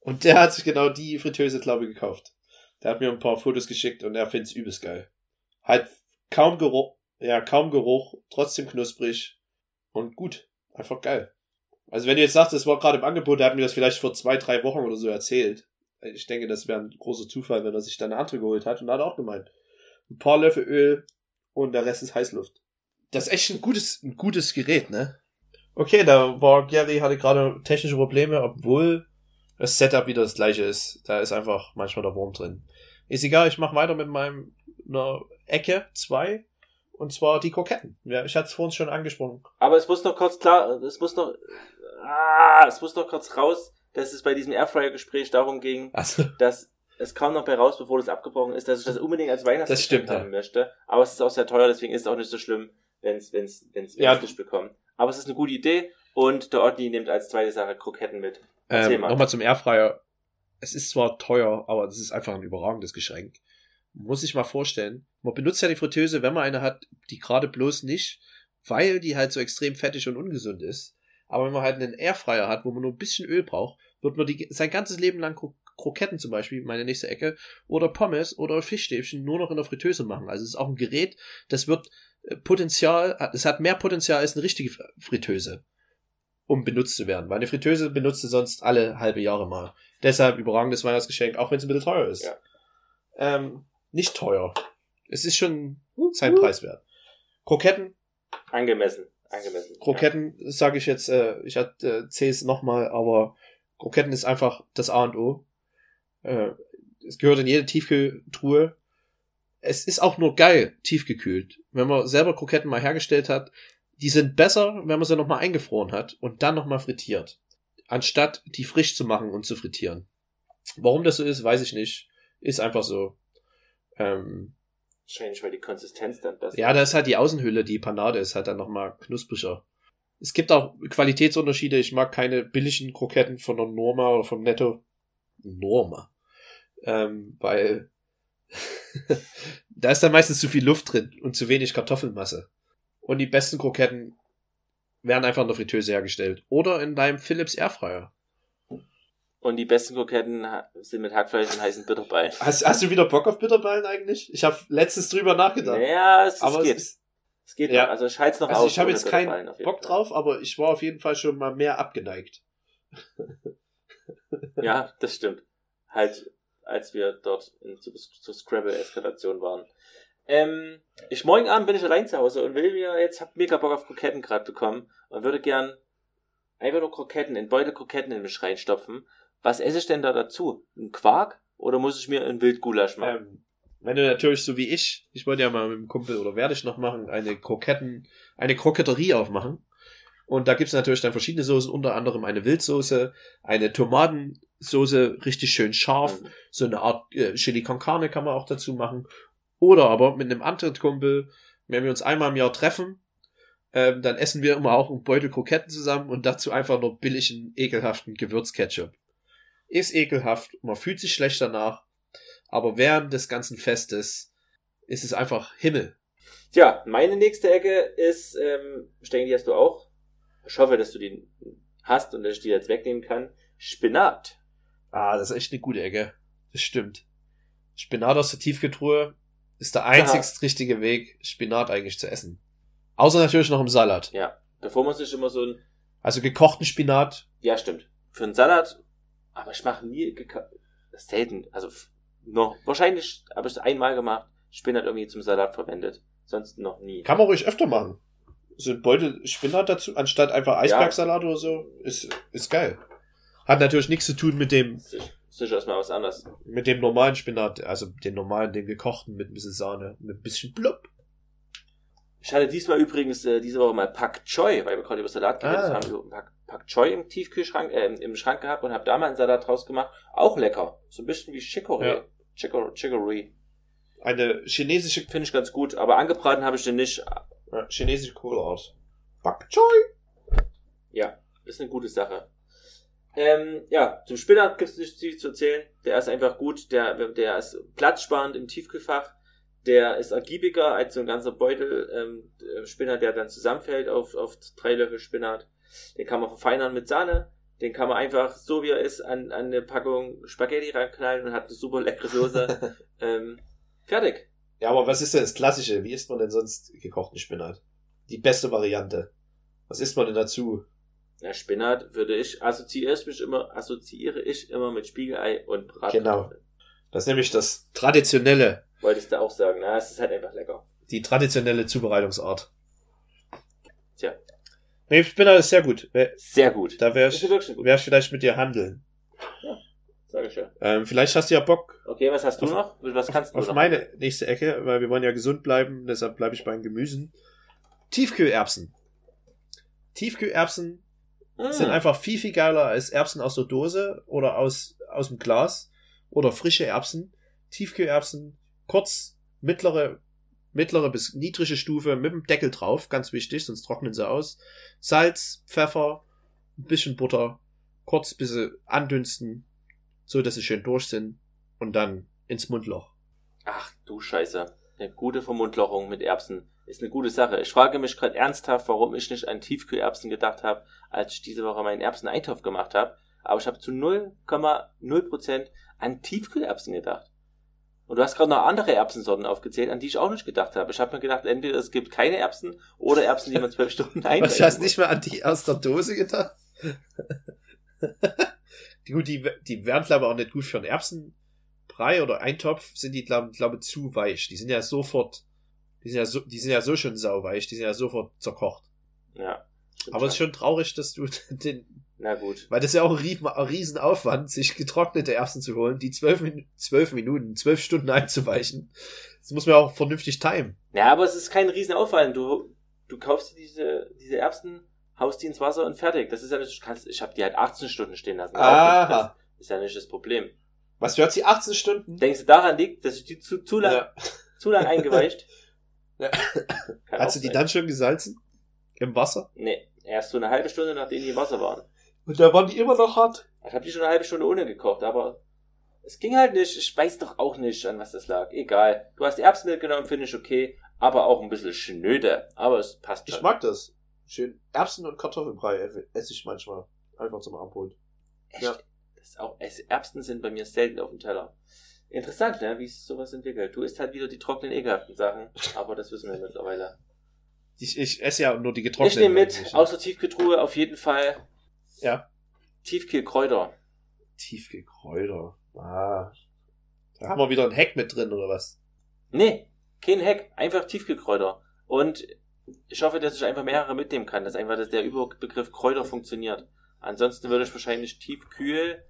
Und der hat sich genau die Fritteuse, glaube ich, gekauft. Der hat mir ein paar Fotos geschickt und er findet es übelst geil. Halt kaum Geruch, ja, kaum Geruch, trotzdem knusprig und gut. Einfach geil. Also wenn du jetzt sagst, es war gerade im Angebot, der hat mir das vielleicht vor zwei, drei Wochen oder so erzählt. Ich denke, das wäre ein großer Zufall, wenn er sich dann eine andere geholt hat und hat auch gemeint. Ein paar Löffel Öl und der Rest ist Heißluft. Das ist echt ein gutes, ein gutes Gerät, ne? Okay, da war Gary hatte gerade technische Probleme, obwohl das Setup wieder das gleiche ist. Da ist einfach manchmal der Wurm drin. Ist egal, ich mache weiter mit meinem einer Ecke zwei und zwar die Kroketten. Ja, ich hatte es vorhin schon angesprochen. Aber es muss noch kurz klar, es muss noch, ah, es muss noch kurz raus, dass es bei diesem Airfryer-Gespräch darum ging, Also, dass es kam noch bei raus, bevor das abgebrochen ist, dass ich das unbedingt als Weihnachtsgeschenk Das stimmt, haben möchte. Aber es ist auch sehr teuer, deswegen ist es auch nicht so schlimm, wenn es wenn's, wenn's, Ja. wenn's bekommt. Aber es ist eine gute Idee und der Otni nimmt als zweite Sache Kroketten mit. Ähm, mal. nochmal zum Airfryer. Es ist zwar teuer, aber das ist einfach ein überragendes Geschenk. Muss ich mal vorstellen. Man benutzt ja die Fritteuse, wenn man eine hat, die gerade bloß nicht, weil die halt so extrem fettig und ungesund ist. Aber wenn man halt einen Airfryer hat, wo man nur ein bisschen Öl braucht, wird man die, sein ganzes Leben lang Kro Kroketten zum Beispiel, meine nächste Ecke, oder Pommes oder Fischstäbchen nur noch in der Fritteuse machen. Also es ist auch ein Gerät, das wird äh, Potenzial, es hat mehr Potenzial als eine richtige Fritteuse, um benutzt zu werden. Weil eine Fritteuse benutzt du sonst alle halbe Jahre mal. Deshalb überragendes Weihnachtsgeschenk, auch wenn es ein bisschen teuer ist. Ja. Ähm, nicht teuer. Es ist schon sein Preis wert. Kroketten, Angemessen. Angemessen. Kroketten sage ich jetzt, äh, ich erzähle es nochmal, aber Kroketten ist einfach das A und O. Äh, Es gehört in jede Tiefkühltruhe. Es ist auch nur geil, tiefgekühlt. Wenn man selber Kroketten mal hergestellt hat, die sind besser, wenn man sie nochmal eingefroren hat und dann nochmal frittiert. Anstatt die frisch zu machen und zu frittieren. Warum das so ist, weiß ich nicht. Ist einfach so. Ähm, Wahrscheinlich, weil die Konsistenz dann besser ja, da ist halt die Außenhülle, die Panade ist halt dann nochmal knuspriger. Es gibt auch Qualitätsunterschiede. Ich mag keine billigen Kroketten von der Norma oder vom Netto. Norma. Ähm, weil *laughs* da ist dann meistens zu viel Luft drin und zu wenig Kartoffelmasse. Und die besten Kroketten werden einfach in der Fritteuse hergestellt. Oder in deinem Philips Airfryer. Und die besten Kroketten sind mit Hackfleisch und heißen Bitterballen. Hast, hast du wieder Bock auf Bitterballen eigentlich? Ich habe letztens drüber nachgedacht. Naja, es, aber es geht. es ist, Es geht Ja. noch. Also ich halte es noch also aus. ich habe jetzt keinen Bock Fall. drauf, aber ich war auf jeden Fall schon mal mehr abgeneigt. Ja, das stimmt. Halt, als wir dort in, zu, zur Scrabble-Eskalation waren. Ähm, ich morgen Abend bin ich allein zu Hause und will mir jetzt, hab mega Bock auf Kroketten gerade bekommen und würde gern einfach nur Kroketten, in Beutel Kroketten in mich reinstopfen. Was esse ich denn da dazu? Ein Quark? Oder muss ich mir ein Wildgulasch machen? Ähm, wenn du natürlich so wie ich, ich wollte ja mal mit dem Kumpel oder werde ich noch machen, eine Kroketten, eine Kroketterie aufmachen. Und da gibt's natürlich dann verschiedene Soßen, unter anderem eine Wildsoße, eine Tomatensoße, richtig schön scharf, Mhm. so eine Art äh, Chili con Carne kann man auch dazu machen. Oder aber mit einem anderen Kumpel, wenn wir uns einmal im Jahr treffen, ähm, dann essen wir immer auch einen Beutel Kroketten zusammen und dazu einfach nur billigen, ekelhaften Gewürzketchup. Ist ekelhaft, man fühlt sich schlecht danach, aber während des ganzen Festes ist es einfach Himmel. Tja, meine nächste Ecke ist, ähm, ich denke, die hast du auch. Ich hoffe, dass du die hast und dass ich die jetzt wegnehmen kann. Spinat. Ah, das ist echt eine gute Ecke. Das stimmt. Spinat aus der Tiefkühltruhe ist der einzigst richtige Weg, Spinat eigentlich zu essen. Außer natürlich noch im Salat. Ja. Bevor man sich immer so ein, Also gekochten Spinat, ja stimmt, für einen Salat, aber ich mache nie, selten, also noch, wahrscheinlich habe ich es einmal gemacht, Spinat irgendwie zum Salat verwendet. Sonst noch nie. kann man ruhig öfter machen. So ein Beutel Spinat dazu, anstatt einfach Eisbergsalat oder so, ist, ist geil. Hat natürlich nichts zu tun mit dem, Sich- Sicher ist mal was anderes. mit dem normalen Spinat, also den normalen, den gekochten mit ein bisschen Sahne, mit ein bisschen Blub. Ich hatte diesmal übrigens äh, diese Woche mal Pak Choi, weil wir gerade über Salat geredet Ah. haben, Pak, Pak Choi im Tiefkühlschrank, äh, im Schrank gehabt und habe da mal einen Salat draus gemacht. Auch lecker. So ein bisschen wie Chicorée. Ja. Chicorée. Chicorée. Eine chinesische, Finde ich ganz gut, aber angebraten habe ich den nicht. äh, chinesische Kohlart. Bak Choy. Ja, ist eine gute Sache. Ähm, ja, zum Spinat gibt es nicht viel zu erzählen. Der ist einfach gut. Der, der ist platzsparend im Tiefkühlfach. Der ist ergiebiger als so ein ganzer Beutel ähm, der Spinat, der dann zusammenfällt auf, auf drei Löffel Spinat. Den kann man verfeinern mit Sahne. Den kann man einfach so wie er ist an, an eine Packung Spaghetti reinknallen und hat eine super leckere Soße. *laughs* ähm, fertig. Ja, aber was ist denn das Klassische? Wie isst man denn sonst gekochten Spinat? Die beste Variante. Was isst man denn dazu? Ja, Spinat würde ich, assoziiere ich mich immer, assoziiere ich immer mit Spiegelei und Bratkartoffeln. Genau. Das ist nämlich das traditionelle, Wolltest du auch sagen, na, es ist halt einfach lecker. die traditionelle Zubereitungsart. Tja. Nee, Spinat ist sehr gut. Sehr gut. Da wäre ich, wär ich vielleicht mit dir handeln. sag ich ja. Ähm, vielleicht hast du ja Bock Okay, was hast du Auf- noch? Was kannst du auf noch? meine nächste Ecke, weil wir wollen ja gesund bleiben, deshalb bleibe ich bei den Gemüsen. Tiefkühlerbsen. Tiefkühlerbsen Mm. sind einfach viel, viel geiler als Erbsen aus der Dose oder aus, aus dem Glas oder frische Erbsen. Tiefkühlerbsen, kurz, mittlere, mittlere bis niedrige Stufe mit dem Deckel drauf, ganz wichtig, sonst trocknen sie aus. Salz, Pfeffer, ein bisschen Butter, kurz bisschen andünsten, so dass sie schön durch sind und dann ins Mundloch. Ach du Scheiße. Eine gute Vermundlochung mit Erbsen ist eine gute Sache. Ich frage mich gerade ernsthaft, warum ich nicht an Tiefkühlerbsen gedacht habe, als ich diese Woche meinen Erbseneintopf gemacht habe. Aber ich habe zu 0,0% an Tiefkühlerbsen gedacht. Und du hast gerade noch andere Erbsensorten aufgezählt, an die ich auch nicht gedacht habe. Ich habe mir gedacht, entweder es gibt keine Erbsen oder Erbsen, die man zwölf Stunden *laughs* einweichen du hast nicht mehr an die aus der Dose gedacht? die, *laughs* gut, die, die wären, glaube ich, auch nicht gut für einen Erbsenbrei oder Eintopf, sind die, glaube glaub, zu weich. Die sind ja sofort, die sind ja so, die sind ja so schon sauweich, die sind ja sofort zerkocht. Ja. Aber es ist schon traurig, dass du *laughs* den, Na gut. Weil das ist ja auch ein riesen- ein Riesenaufwand, sich getrocknete Erbsen zu holen, die zwölf, Min zwölf Minuten, zwölf Stunden *laughs* einzuweichen. Das muss man auch vernünftig timen. Ja, aber es ist kein Riesenaufwand. Du, du kaufst dir diese, diese Erbsen, haust die ins Wasser und fertig. Das ist ja nicht, du kannst, ich habe die halt 18 Stunden stehen lassen. Aha. Das ist ja nicht das Problem. Was, du hast die 18 Stunden? Denkst du daran liegt, dass ich die zu, zu lang, Ja. *laughs* zu lang eingeweicht? *laughs* Ja. Hast du die sein. dann schon gesalzen? Im Wasser? Nee, erst so eine halbe Stunde, nachdem die im Wasser waren. Und da waren die immer noch hart? Ich habe die schon eine halbe Stunde ohne gekocht, aber es ging halt nicht. Ich weiß doch auch nicht, an was das lag. Egal. Du hast Erbsen mitgenommen, finde ich okay, aber auch ein bisschen schnöde. Aber es passt schon. Ich mag das. Schön. Erbsen und Kartoffelbrei esse ich manchmal. Einfach zum Abholen. Echt? Ja. Das ist auch, es- Erbsen sind bei mir selten auf dem Teller. Interessant, ne, wie sich sowas entwickelt. Du isst halt wieder die trockenen, ekelhaften Sachen, aber das wissen wir mittlerweile. Ich, ich esse ja nur die Ich getrockneten. nehme mit, der Tiefkühltruhe auf jeden Fall Ja. Tiefkühlkräuter. Tiefgekräuter. Ah. Da haben wir wieder ein Heck mit drin, oder was? Nee, kein Hack, einfach Tiefkühlkräuter. Und ich hoffe, dass ich einfach mehrere mitnehmen kann, dass einfach dass der Überbegriff Kräuter funktioniert. Ansonsten würde ich wahrscheinlich Tiefkühl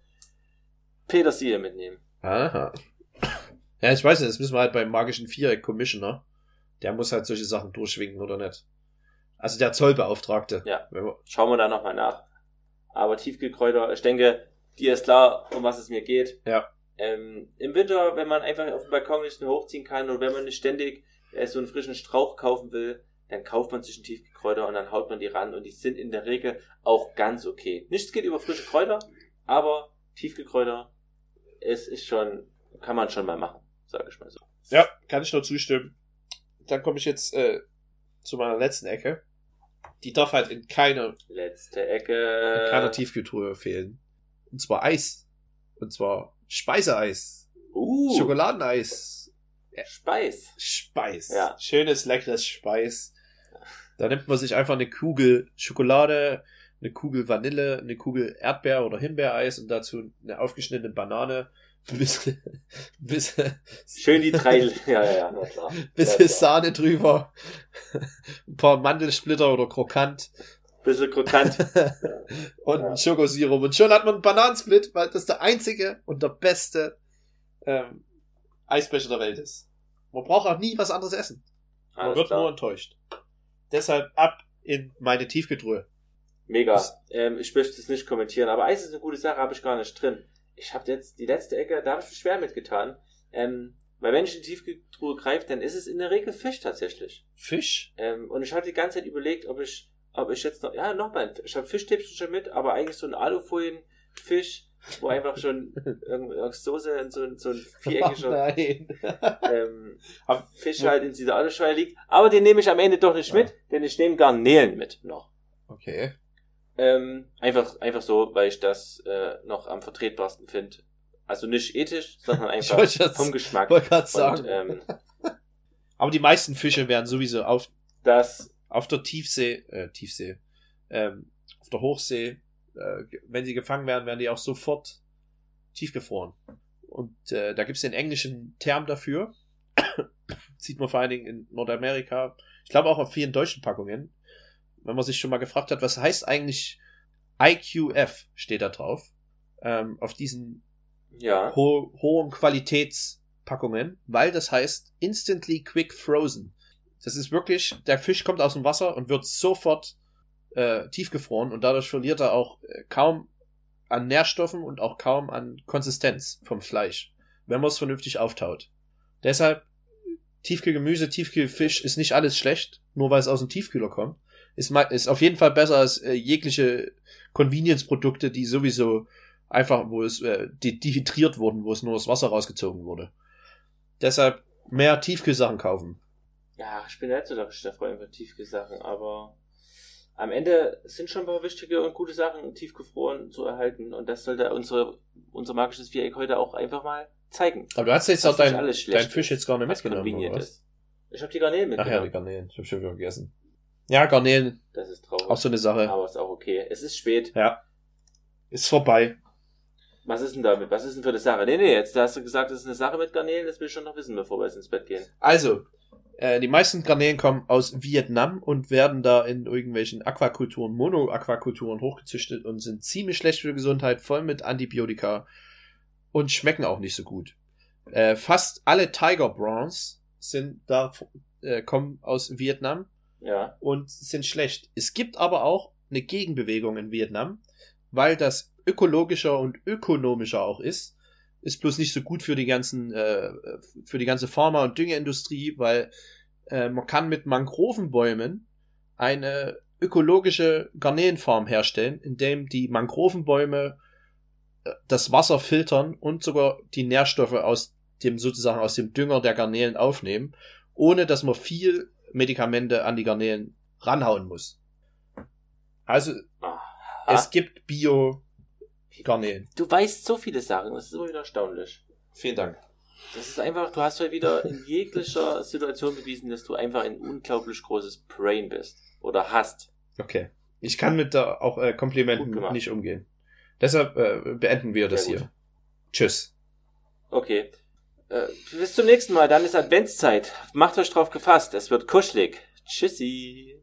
Petersilie mitnehmen. Aha. Ja, ich weiß nicht, das müssen wir halt beim magischen Viereck Commissioner. Der muss halt solche Sachen durchwinken, oder nicht? Also der Zollbeauftragte. Ja. Schauen wir da nochmal nach. Aber Tiefkühlkräuter, ich denke, dir ist klar, um was es mir geht. Ja. Ähm, Im Winter, wenn man einfach auf dem Balkon nicht mehr hochziehen kann und wenn man nicht ständig äh, so einen frischen Strauch kaufen will, dann kauft man sich einen Tiefkühlkräuter und dann haut man die ran und die sind in der Regel auch ganz okay. Nichts geht über frische Kräuter, aber Tiefkühlkräuter, es ist schon, kann man schon mal machen, sage ich mal so. Ja, kann ich nur zustimmen. Dann komme ich jetzt äh, zu meiner letzten Ecke. Die darf halt in keiner, Letzte in Ecke. keiner Tiefkühltruhe fehlen. Und zwar Eis. Und zwar Speiseeis. Uh, Schokoladeneis. Speis. Speis. Ja. Schönes, leckeres Speis. Da nimmt man sich einfach eine Kugel Schokolade, eine Kugel Vanille, eine Kugel Erdbeer- oder Himbeereis und dazu eine aufgeschnittene Banane. Ein bisschen, Schön die drei, ja, ja, ja, na klar. bisschen Ja. Sahne drüber. Ein paar Mandelsplitter oder krokant. Bisschen krokant. *laughs* und Ja. ein Schokosirup. Und schon hat man einen Bananensplit, weil das der einzige und der beste ähm, Eisbecher der Welt ist. Man braucht auch nie was anderes essen. Man Alles wird klar. nur enttäuscht. Deshalb ab in meine Tiefkühltruhe. Mega. Das- Ähm, ich möchte es nicht kommentieren, aber Eis ist eine gute Sache, habe ich gar nicht drin. Ich habe jetzt die letzte Ecke, da habe ich mich schwer mitgetan. Ähm, weil wenn ich in die Tiefkühltruhe greife, dann ist es in der Regel Fisch tatsächlich. Fisch? Ähm, und ich hatte die ganze Zeit überlegt, ob ich, ob ich jetzt noch, ja, noch mal, ein- ich habe Fischstäbchen schon mit, aber eigentlich so ein Alufolien-Fisch, wo einfach schon *laughs* irgendeine Soße in so, ein- so ein Oh viereckiger nein. *laughs* ähm, Fisch halt in dieser Aluschale liegt. Aber den nehme ich am Ende doch nicht Ja. mit, denn ich nehme Garnelen mit noch. Okay. Ähm, einfach, einfach so, weil ich das äh, noch am vertretbarsten finde. Also nicht ethisch, sondern *laughs* einfach jetzt- vom Geschmack. Wollte gerade sagen. ähm, *laughs* Aber die meisten Fische werden sowieso auf, das, auf der Tiefsee, äh, Tiefsee, ähm, auf der Hochsee, äh, wenn sie gefangen werden, werden die auch sofort tiefgefroren. Und äh, da gibt es den englischen Term dafür. *coughs* Sieht man vor allen Dingen in Nordamerika. Ich glaube auch auf vielen deutschen Packungen. Wenn man sich schon mal gefragt hat, was heißt eigentlich IQF, steht da drauf. Ähm, auf diesen ja, ho hohen Qualitätspackungen, weil das heißt instantly quick frozen. Das ist wirklich, der Fisch kommt aus dem Wasser und wird sofort äh, tiefgefroren und dadurch verliert er auch äh, kaum an Nährstoffen und auch kaum an Konsistenz vom Fleisch, wenn man es vernünftig auftaut. Deshalb Tiefkühlgemüse, Tiefkühlfisch ist nicht alles schlecht, nur weil es aus dem Tiefkühler kommt. Ist, ist auf jeden Fall besser als äh, jegliche Convenience-Produkte, die sowieso einfach, wo es äh, de- dehydriert wurden, wo es nur das Wasser rausgezogen wurde. Deshalb mehr Tiefkühlsachen kaufen. ja, ich bin nicht so der richtige Freund von Tiefkühlsachen, aber am Ende sind schon ein paar wichtige und gute Sachen tiefgefroren zu erhalten und das sollte unsere, unser magisches Viereck heute auch einfach mal zeigen. Aber du hast jetzt auch dein, dein Fisch jetzt gar nicht mitgenommen, oder was? ist. Ich habe die Garnelen Ach ja, mitgenommen. die Garnelen. Ich hab schon wieder vergessen. Ja, Garnelen, das ist traurig. auch so eine Sache. Aber ist auch okay. Es ist spät. Ja. Ist vorbei. Was ist denn damit? Was ist denn für eine Sache? Nee, nee, jetzt hast du gesagt, das ist eine Sache mit Garnelen, das will ich schon noch wissen, bevor wir jetzt ins Bett gehen. Also, Äh, die meisten Garnelen kommen aus Vietnam und werden da in irgendwelchen Aquakulturen, Mono-Aquakulturen hochgezüchtet und sind ziemlich schlecht für die Gesundheit, voll mit Antibiotika und schmecken auch nicht so gut. Äh, fast alle Tiger Bronze sind da, äh, kommen aus Vietnam Ja. und sind schlecht. Es gibt aber auch eine Gegenbewegung in Vietnam, weil das ökologischer und ökonomischer auch ist. Ist bloß nicht so gut für die ganzen, äh, für die ganze Pharma- und Düngeindustrie, weil äh, man kann mit Mangrovenbäumen eine ökologische Garnelenfarm herstellen, indem die Mangrovenbäume äh, das Wasser filtern und sogar die Nährstoffe aus dem sozusagen aus dem Dünger der Garnelen aufnehmen, ohne dass man viel Medikamente an die Garnelen ranhauen muss. Also Aha. es gibt Bio-Garnelen. Du weißt so viele Sachen, das ist immer wieder erstaunlich. Vielen Dank. Das ist einfach, du hast heute wieder in jeglicher Situation bewiesen, dass du einfach ein unglaublich großes Brain bist. Oder hast. Okay. Ich kann mit da auch äh, Komplimenten nicht umgehen. Deshalb äh, beenden wir das hier. Tschüss. Okay. Äh, bis zum nächsten Mal, dann ist Adventszeit. Macht euch drauf gefasst, es wird kuschelig. Tschüssi.